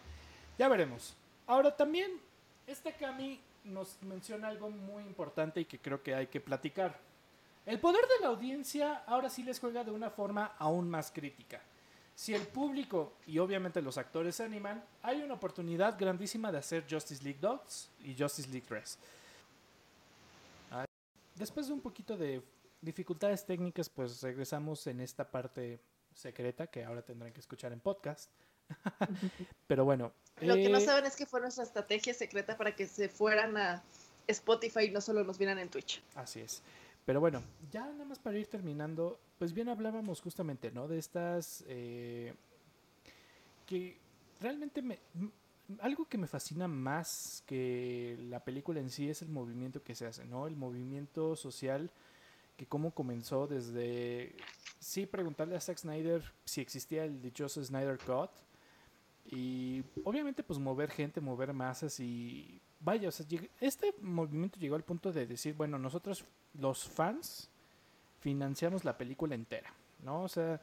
Ya veremos. Ahora también, este Cami nos menciona algo muy importante y que creo que hay que platicar. El poder de la audiencia ahora sí les juega de una forma aún más crítica. Si el público y obviamente los actores se animan, hay una oportunidad grandísima de hacer Justice League Dogs y Justice League Dress. Después de un poquito de dificultades técnicas, pues regresamos en esta parte secreta que ahora tendrán que escuchar en podcast. Pero bueno. Lo que no eh, saben es que fue nuestra estrategia secreta para que se fueran a Spotify y no solo nos vieran en Twitch. Así es. Pero bueno, ya nada más para ir terminando, pues bien hablábamos justamente, ¿no? De estas... Eh, que realmente me... Algo que me fascina más que la película en sí es el movimiento que se hace, ¿no? El movimiento social que cómo comenzó desde... Sí, preguntarle a Zack Snyder si existía el dichoso Snyder Cut. Y obviamente pues mover gente, mover masas y vaya, o sea, este movimiento llegó al punto de decir, bueno, nosotros los fans financiamos la película entera, ¿no? O sea,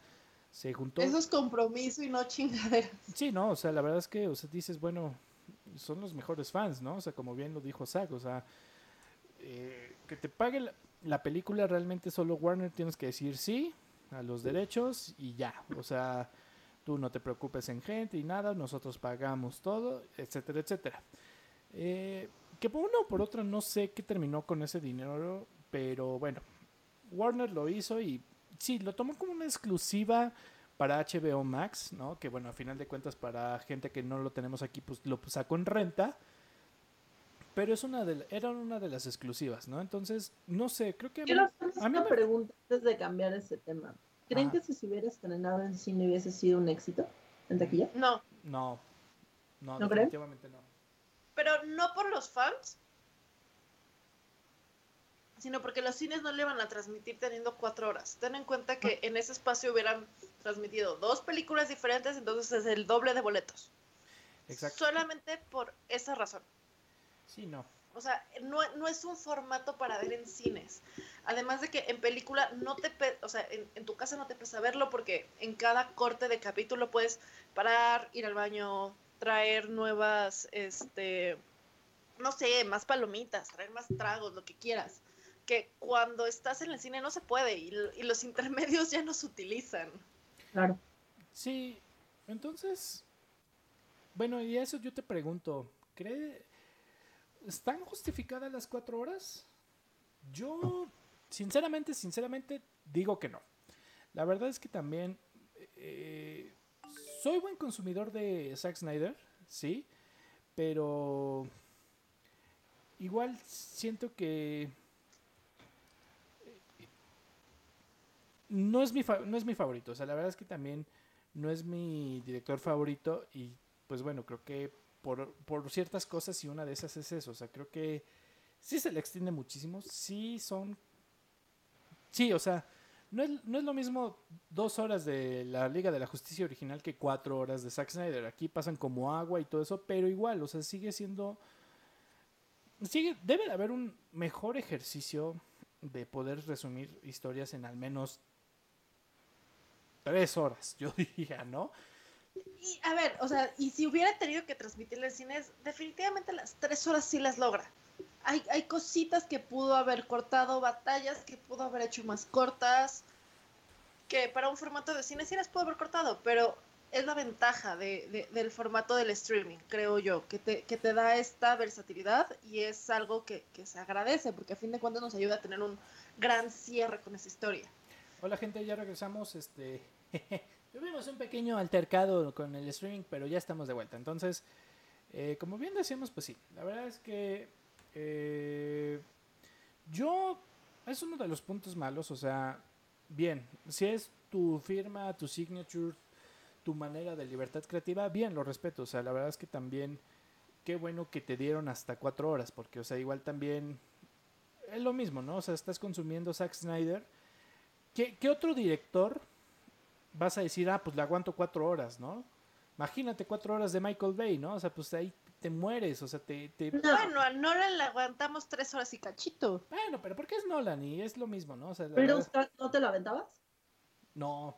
se juntó... Eso es compromiso y no chingadera. Sí, no, o sea, la verdad es que, o sea, dices, bueno, son los mejores fans, ¿no? O sea, como bien lo dijo Zack, o sea, eh, que te pague la, la película realmente solo Warner tienes que decir sí a los derechos y ya, o sea, tú no te preocupes en gente y nada, nosotros pagamos todo, etcétera, etcétera. Eh, que por uno o por otro no sé qué terminó con ese dinero, pero bueno, Warner lo hizo y sí, lo tomó como una exclusiva para HBO Max, ¿no? Que bueno, a final de cuentas para gente que no lo tenemos aquí, pues lo sacó en renta. Pero es una de, era una de las exclusivas, ¿no? Entonces, no sé, creo que... Quiero hacer una pregunta antes de cambiar ese tema. ¿Creen que si se hubiera estrenado en cine hubiese sido un éxito en taquilla? No. No. No, ¿No definitivamente no. Pero no por los fans, sino porque los cines no le van a transmitir teniendo cuatro horas. Ten en cuenta que en ese espacio hubieran transmitido dos películas diferentes, entonces es el doble de boletos. Exacto. Solamente por esa razón. Sí, no. O sea, no, no, es un formato para ver en cines. Además de que en película no te, o sea, en, en, tu casa no te pesa verlo porque en cada corte de capítulo puedes parar, ir al baño, traer nuevas, este, no sé, más palomitas, traer más tragos, lo que quieras. Que cuando estás en el cine no se puede y, y los intermedios ya no se utilizan. Claro. Sí, entonces, bueno, y eso yo te pregunto, ¿cree, ¿están justificadas las cuatro horas? Yo, sinceramente, sinceramente, digo que no. La verdad es que también eh, soy buen consumidor de Zack Snyder, sí, pero igual siento que no es mi no es mi favorito, o sea, la verdad es que también no es mi director favorito y pues bueno, creo que por, por ciertas cosas y una de esas es eso, o sea, creo que sí se le extiende muchísimo, sí son sí, o sea, no es, no es, lo mismo dos horas de la Liga de la Justicia original que cuatro horas de Zack Snyder. Aquí pasan como agua y todo eso, pero igual, o sea, sigue siendo. Sigue, debe de haber un mejor ejercicio de poder resumir historias en al menos tres horas, yo diría, ¿no? Y a ver, o sea, y si hubiera tenido que transmitirle en cines, definitivamente las tres horas sí las logra hay, hay cositas que pudo haber cortado, batallas que pudo haber hecho más cortas, que para un formato de cine sí las pudo haber cortado, pero es la ventaja de, de, del formato del streaming, creo yo, que te, que te da esta versatilidad y es algo que, que, se agradece, porque a fin de cuentas nos ayuda a tener un gran cierre con esa historia. Hola gente, ya regresamos, este... Tuvimos un pequeño altercado con el streaming, pero ya estamos de vuelta. Entonces, eh, como bien decíamos, pues sí, la verdad es que eh, yo, es uno de los puntos malos, o sea, bien, si es tu firma, tu signature, tu manera de libertad creativa, bien, lo respeto, o sea, la verdad es que también, qué bueno que te dieron hasta cuatro horas, porque, o sea, igual también es lo mismo, ¿no? O sea, estás consumiendo Zack Snyder. ¿Qué, qué otro director vas a decir, ah, pues le aguanto cuatro horas, ¿no? Imagínate cuatro horas de Michael Bay, ¿no? O sea, pues ahí te mueres, o sea, te... te... Bueno, a Nolan le aguantamos tres horas y cachito. Bueno, pero porque es Nolan y es lo mismo, ¿no? O sea, ¿Pero verdad... no te lo aventabas? No.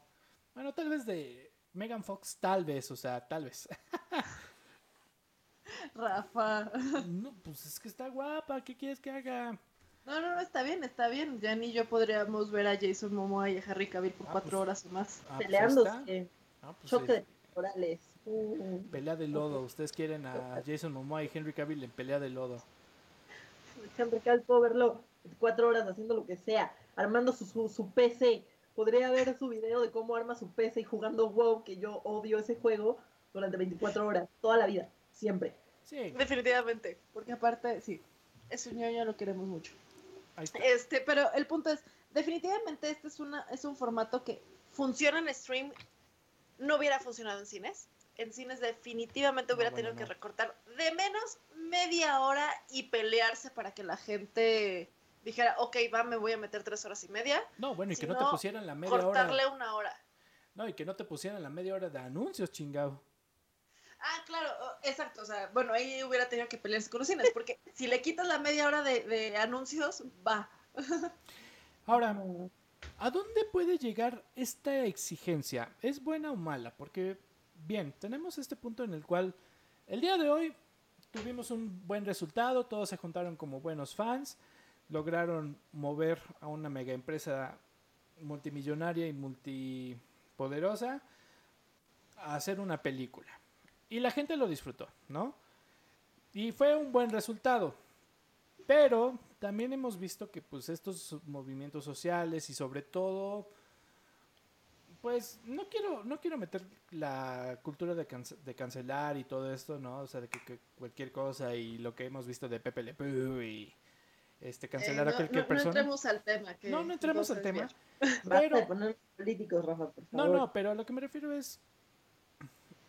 Bueno, tal vez de Megan Fox, tal vez, o sea, tal vez. Rafa. No, pues es que está guapa, ¿qué quieres que haga? No, no, no, está bien, está bien. Ya ni yo podríamos ver a Jason Momoa y a Harry Cavill por ah, cuatro pues, horas o más. Ah, Peleándose. Pues ah, pues Choque de temporales. Pelea de lodo. Ustedes quieren a Jason Momoa y Henry Cavill en pelea de lodo. Henry Cavill puedo verlo cuatro horas haciendo lo que sea, armando su, su, su, PC. Podría ver su video de cómo arma su PC y jugando WoW, que yo odio ese juego, durante 24 horas, toda la vida, siempre. Sí. Definitivamente, porque aparte, sí, ese ñoño lo queremos mucho. Este, pero el punto es, definitivamente este es, una, es un formato que funciona en stream, no hubiera funcionado en cines en cines definitivamente hubiera no, bueno, tenido no. que recortar de menos media hora y pelearse para que la gente dijera, ok, va, me voy a meter tres horas y media. No, bueno, y que no, te pusieran la media cortarle hora. una hora. No, y que no te pusieran la media hora de anuncios, chingado. Ah, claro, exacto. O sea, bueno, ahí hubiera tenido que pelearse con cines, porque si le quitas la media hora de, de anuncios, va. Ahora, ¿a dónde puede llegar esta exigencia? ¿Es buena o mala? Porque bien, tenemos este punto en el cual el día de hoy tuvimos un buen resultado, todos se juntaron como buenos fans, lograron mover a una mega empresa multimillonaria y multipoderosa a hacer una película. Y la gente lo disfrutó, ¿no? Y fue un buen resultado. Pero también hemos visto que pues estos movimientos sociales y sobre todo pues no quiero no quiero meter la cultura de, de cancelar y todo esto, ¿no? O sea, de que, cualquier cosa y lo que hemos visto de Pepe Le Pew y este cancelar Eh, a no, cualquier no, persona. No entremos al tema. que No, no entremos al tema. Basta Pero- de poner políticos, Rafa, por No, favor. no, pero a lo que me refiero es,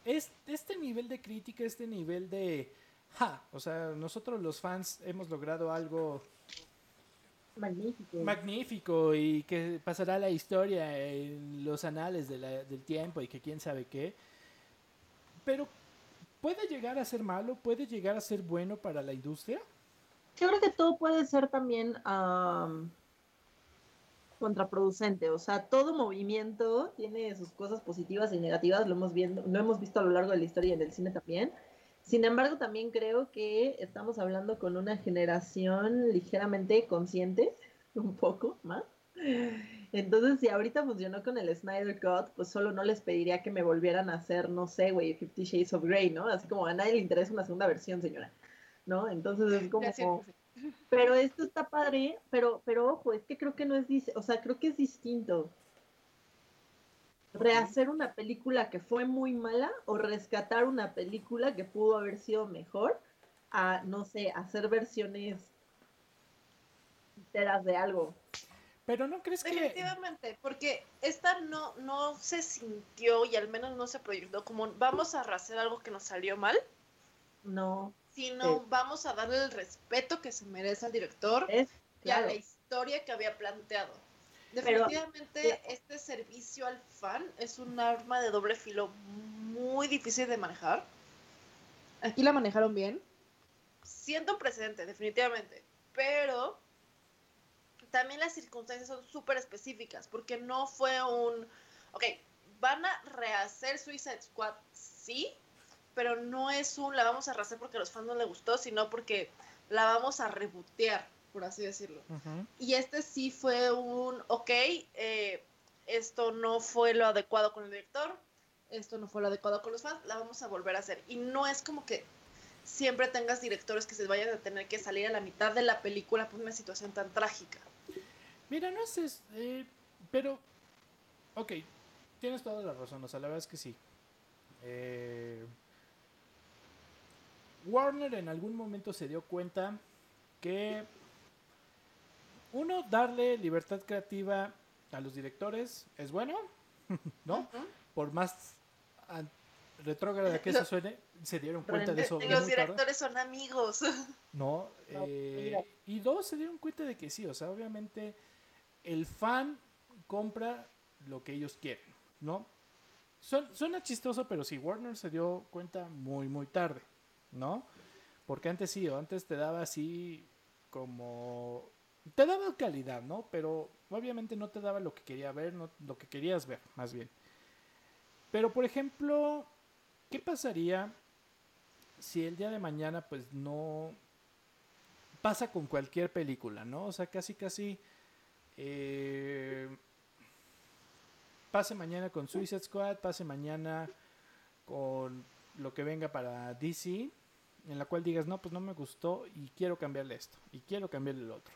es este nivel de crítica, este nivel de, ja, o sea, nosotros los fans hemos logrado algo Magnífico. magnífico y que pasará la historia en los anales de la- del tiempo y que quién sabe qué. Pero puede llegar a ser malo, puede llegar a ser bueno para la industria. Yo creo que todo puede ser también am, contraproducente. O sea, todo movimiento tiene sus cosas positivas y negativas. Lo hemos, viendo, lo hemos visto a lo largo de la historia y en el cine también. Sin embargo, también creo que estamos hablando con una generación ligeramente consciente, un poco más. Entonces, si ahorita funcionó con el Snyder Cut, pues solo no les pediría que me volvieran a hacer, no sé, güey, Fifty Shades of Grey, ¿no? Así como a nadie le interesa una segunda versión, señora. ¿No? Entonces es como... Pero esto está padre, pero, pero ojo, es que creo que no es, o sea, creo que es distinto. Rehacer una película que fue muy mala o rescatar una película que pudo haber sido mejor a, no sé, hacer versiones enteras de algo. Pero no crees que... Definitivamente, porque esta no, no se sintió y al menos no se proyectó como vamos a hacer algo que nos salió mal, No, sino Sí. vamos a darle el respeto que se merece al director es y a la historia que había planteado. Pero- Definitivamente este servicio al fan es un arma de doble filo muy difícil de manejar. Aquí la manejaron bien. Siendo un precedente, definitivamente. Pero también las circunstancias son súper específicas, porque no fue un... Ok, van a rehacer Suicide Squad, sí, pero no es un la vamos a rehacer porque a los fans no les gustó, sino porque la vamos a rebotear, por así decirlo. Y este sí fue un, ok, eh, esto no fue lo adecuado con el director, esto no fue lo adecuado con los fans, la vamos a volver a hacer. Y no es como que siempre tengas directores que se vayan a tener que salir a la mitad de la película por una situación tan trágica. Mira, no sé, eh, pero, ok, tienes toda la razón, o sea, la verdad es que sí. Eh, Warner en algún momento se dio cuenta que, uno, darle libertad creativa a los directores es bueno, ¿no? Por más retrógrada que eso suene, se dieron cuenta de eso. Los tarde. directores son amigos. No, No, eh, y dos, se dieron cuenta de que sí, o sea, obviamente el fan compra lo que ellos quieren, ¿no? Suena, suena chistoso, pero sí, Warner se dio cuenta muy, muy tarde, ¿no? Porque antes sí, antes te daba así como... Te daba calidad, ¿no? Pero obviamente no te daba lo que quería ver, lo que querías ver, más bien. Pero, por ejemplo, ¿qué pasaría si el día de mañana pues no pasa con cualquier película, ¿no? O sea, casi casi eh, pase mañana con Suicide Squad, pase mañana con lo que venga para DC, en la cual digas, no, pues no me gustó y quiero cambiarle esto, y quiero cambiarle el otro,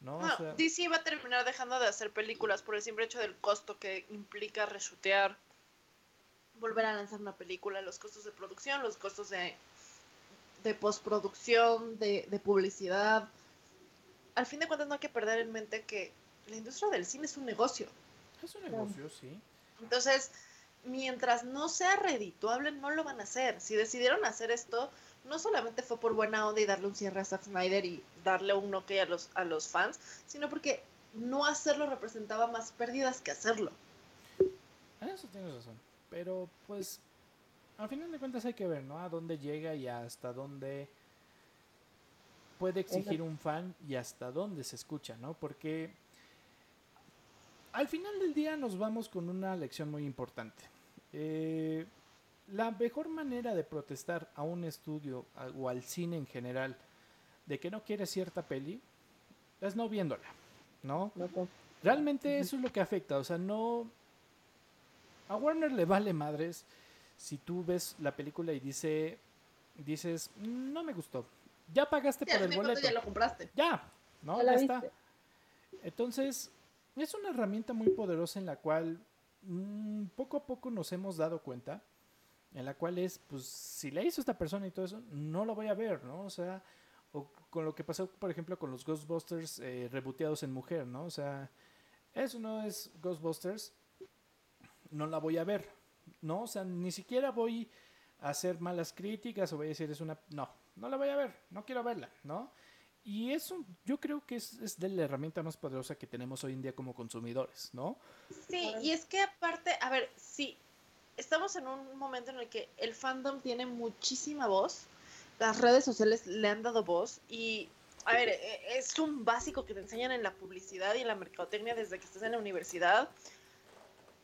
¿no? O No, sea, DC va a terminar dejando de hacer películas por el simple hecho del costo que implica reshutear, volver a lanzar una película, los costos de producción, los costos de, de postproducción, de, de publicidad. Al fin de cuentas no hay que perder en mente que la industria del cine es un negocio. es un negocio, sí. Entonces, mientras no sea redituable, no lo van a hacer. Si decidieron hacer esto, no solamente fue por buena onda y darle un cierre a Zack Snyder y darle un ok a los, a los fans, sino porque no hacerlo representaba más pérdidas que hacerlo. Eso tienes razón. Pero pues, al final de cuentas hay que ver, ¿no? A dónde llega y hasta dónde puede exigir un fan y hasta dónde se escucha, ¿no? Porque al final del día nos vamos con una lección muy importante. Eh, la mejor manera de protestar a un estudio o al cine en general de que no quiere cierta peli es no viéndola, ¿no? Realmente eso es lo que afecta, o sea, no... A Warner le vale madres si tú ves la película y dice, dices, no me gustó. Ya pagaste por el boleto. Ya lo compraste. Ya, ¿no? Ya, está. Entonces, es una herramienta muy poderosa en la cual mm, poco a poco nos hemos dado cuenta, en la cual es, pues, si le hizo esta persona y todo eso, no lo voy a ver, ¿no? O sea, o con lo que pasó, por ejemplo, con los Ghostbusters eh, reboteados en mujer, ¿no? O sea, eso no es Ghostbusters, no la voy a ver, ¿no? O sea, ni siquiera voy a hacer malas críticas o voy a decir es una... No, no la voy a ver, no quiero verla, ¿no? Y eso yo creo que es, es, de la herramienta más poderosa que tenemos hoy en día como consumidores, ¿no? Sí, y es que aparte, a ver, sí, estamos en un momento en el que el fandom tiene muchísima voz, las redes sociales le han dado voz y, a ver, e, es un básico que te enseñan en la publicidad y en la mercadotecnia desde que estás en la universidad.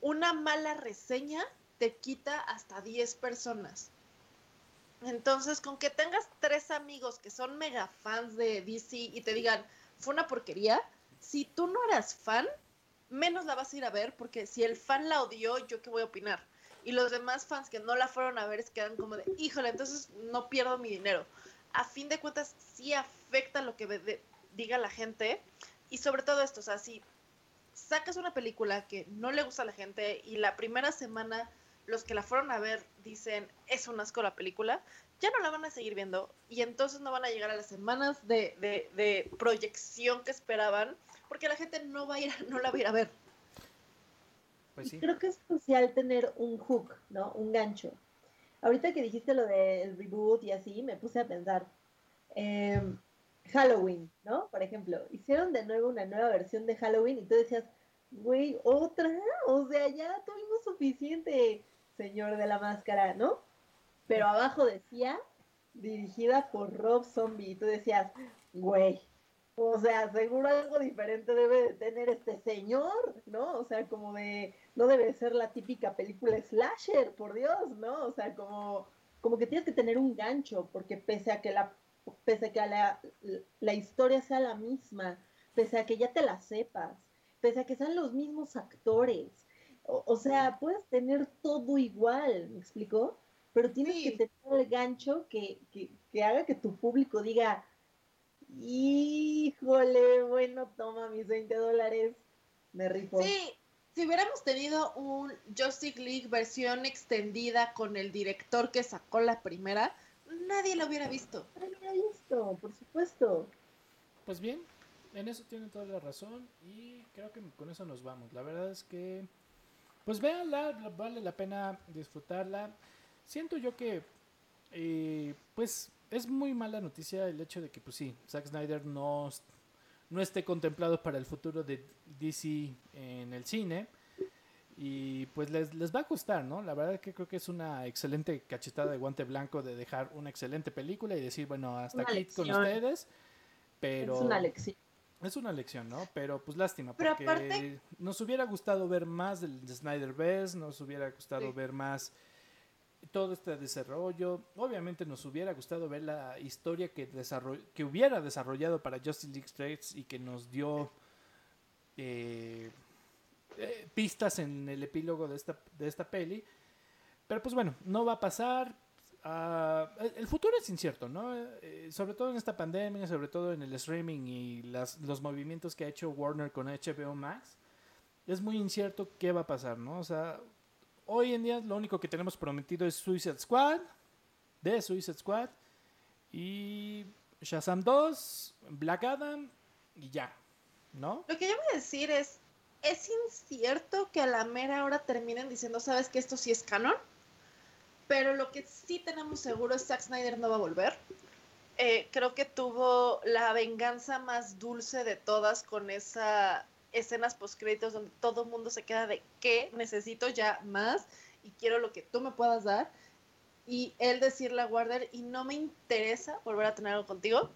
Una mala reseña te quita hasta 10 personas. Entonces, con que tengas tres amigos que son mega fans de DC y te digan, fue una porquería, si tú no eras fan, menos la vas a ir a ver, porque si el fan la odió, ¿yo qué voy a opinar? Y los demás fans que no la fueron a ver es quedan como de, híjole, entonces no pierdo mi dinero. A fin de cuentas, sí afecta lo que diga la gente. Y sobre todo esto, o sea, si sacas una película que no le gusta a la gente y la primera semana los que la fueron a ver dicen es un asco la película, ya no la van a seguir viendo y entonces no van a llegar a las semanas de, de, proyección que esperaban porque la gente no va a ir no la va a ir a ver. Pues Creo que es crucial tener un hook, ¿no? Un gancho. Ahorita que dijiste lo del reboot y así, me puse a pensar. Em, Halloween, ¿no? Por ejemplo, hicieron de nuevo una nueva versión de Halloween y tú decías, güey, otra, o sea, ya tuvimos suficiente señor de la máscara, ¿no? Pero abajo decía, dirigida por Rob Zombie, y tú decías, güey, o sea, seguro algo diferente debe de tener este señor, ¿no? O sea, como de, no debe ser la típica película slasher, por Dios, ¿no? O sea, como, como que tienes que tener un gancho, porque pese a que la, pese a que la, la historia sea la misma, pese a que ya te la sepas, pese a que sean los mismos actores, o, sea, puedes tener todo igual, ¿me explicó? Pero tienes que tener el gancho que, haga que tu público diga, híjole, bueno, toma mis 20 dólares, me rifo. Sí, si hubiéramos tenido un Justice League versión extendida con el director que sacó la primera, nadie lo hubiera visto. Nadie lo hubiera visto, por supuesto. Pues bien, en eso tienen toda la razón y creo que con eso nos vamos. La verdad es que pues véanla, vale la pena disfrutarla. Siento yo que, eh, pues, es muy mala noticia el hecho de que, pues sí, Zack Snyder no, no esté contemplado para el futuro de DC en el cine. Y pues les, les va a costar, ¿no? La verdad que creo que es una excelente cachetada de guante blanco de dejar una excelente película y decir, bueno, hasta aquí con ustedes. Pero... Es una lección. Es una lección, ¿no? Pero pues lástima, porque nos hubiera gustado ver más del Snyder Best, nos hubiera gustado ver más todo este desarrollo. Obviamente nos hubiera gustado ver la historia que, que hubiera desarrollado para Justice League Straits y que nos dio eh, eh, pistas en el epílogo de esta, de esta peli. Pero pues bueno, no va a pasar. Ah, el futuro es incierto, ¿no? Eh, sobre todo en esta pandemia, sobre todo en el streaming y las, los movimientos que ha hecho Warner con HBO Max. Es muy incierto qué va a pasar, ¿no? O sea, hoy en día lo único que tenemos prometido es Suicide Squad, de Suicide Squad, y Shazam 2, Black Adam, y ya, ¿no? Lo que yo voy a decir es, es incierto que a la mera hora terminen diciendo, ¿sabes que esto sí es canon? Pero lo que sí tenemos seguro es que Zack Snyder no va a volver. Eh, creo que tuvo la venganza más dulce de todas con esa escenas post créditos donde todo el mundo se queda de que necesito ya más y quiero lo que tú me puedas dar. Y él decirle a Warner, y no me interesa volver a tener algo contigo,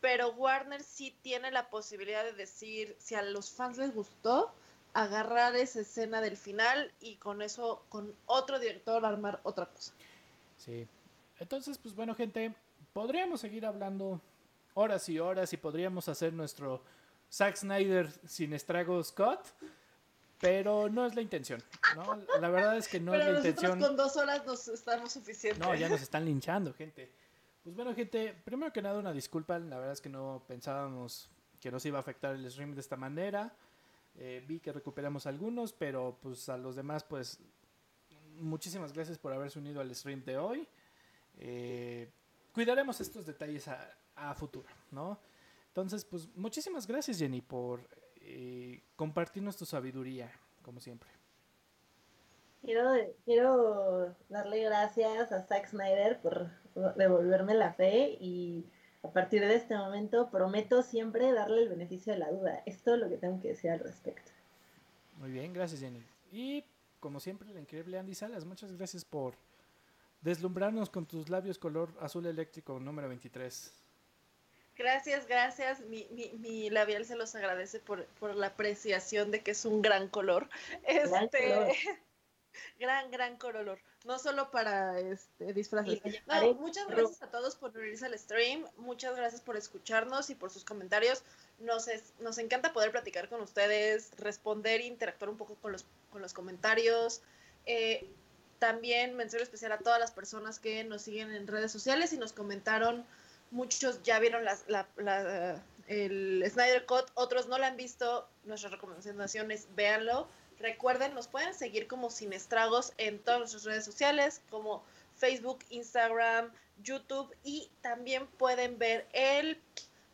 pero Warner sí tiene la posibilidad de decir, si a los fans les gustó, agarrar esa escena del final y con eso, con otro director, armar otra cosa. Sí. Entonces, pues bueno, gente, podríamos seguir hablando horas y horas y podríamos hacer nuestro Zack Snyder sin estragos cut, pero no es la intención, ¿no? La verdad es que no es la intención. con dos horas nos estamos suficientes. No, ya nos están linchando, gente. Pues bueno, gente, primero que nada una disculpa, la verdad es que no pensábamos que nos iba a afectar el stream de esta manera. Eh, vi que recuperamos algunos, pero pues a los demás, pues muchísimas gracias por haberse unido al stream de hoy. Eh, cuidaremos estos detalles a, futuro, ¿no? Entonces, pues muchísimas gracias Jenny por eh, compartirnos tu sabiduría, como siempre. Quiero, quiero darle gracias a Zack Snyder por devolverme la fe y a partir de este momento prometo siempre darle el beneficio de la duda. Es todo lo que tengo que decir al respecto. Muy bien, gracias Jenny. Y como siempre, la increíble Andy Salas, muchas gracias por deslumbrarnos con tus labios color azul eléctrico número 23. Gracias, gracias. Mi, mi, mi labial se los agradece por, por, la apreciación de que es un gran color. Este, gran, gran color. No solo para este, disfraces. muchas gracias a todos por unirse al stream. Muchas gracias por escucharnos y por sus comentarios. Nos, nos encanta poder platicar con ustedes, responder e interactuar un poco con los, con los comentarios. Eh, también mención especial a todas las personas que nos siguen en redes sociales y nos comentaron. Muchos ya vieron la, la, el Snyder Cut, otros no lo han visto. Nuestra recomendación es véanlo Recuerden, nos pueden seguir como Sin Estragos en todas nuestras redes sociales, como Facebook, Instagram, YouTube y también pueden ver el,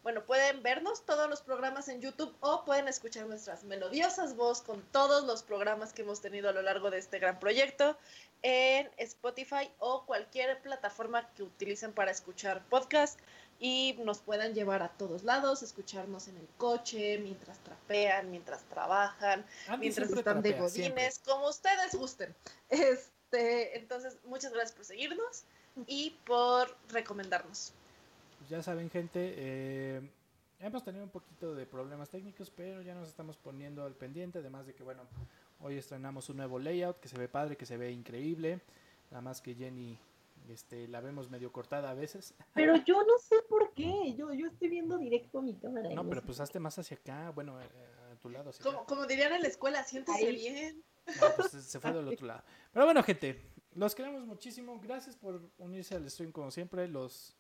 bueno, pueden vernos todos los programas en YouTube o pueden escuchar nuestras melodiosas voces con todos los programas que hemos tenido a lo largo de este gran proyecto en Spotify o cualquier plataforma que utilicen para escuchar podcast y nos puedan llevar a todos lados, escucharnos en el coche, mientras trapean, mientras trabajan, mientras están de godines, como ustedes gusten. Este, entonces, muchas gracias por seguirnos y por recomendarnos. Ya saben, gente, eh, hemos tenido un poquito de problemas técnicos, pero ya nos estamos poniendo al pendiente, además de que, bueno, hoy estrenamos un nuevo layout que se ve padre, que se ve increíble, nada más que Jenny este, la vemos medio cortada a veces. Pero yo no sé por qué, yo, yo estoy viendo directo mi cámara. No, pero pues hazte más hacia acá, bueno, eh, a tu lado. como, como, dirían en la escuela, siéntese bien. pues se fue del otro lado. Pero bueno, gente, los queremos muchísimo. Gracias por unirse al stream como siempre. Los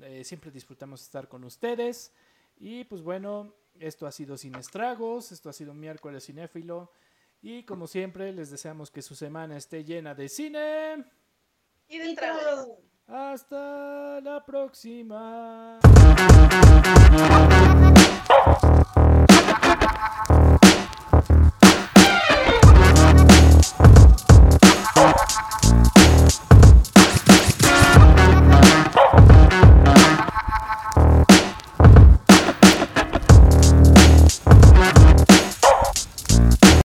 eh, siempre disfrutamos estar con ustedes. Y pues bueno, esto ha sido Sin Estragos, esto ha sido miércoles cinéfilo. Y como siempre, les deseamos que su semana esté llena de cine. Y de tragos. Hasta la próxima.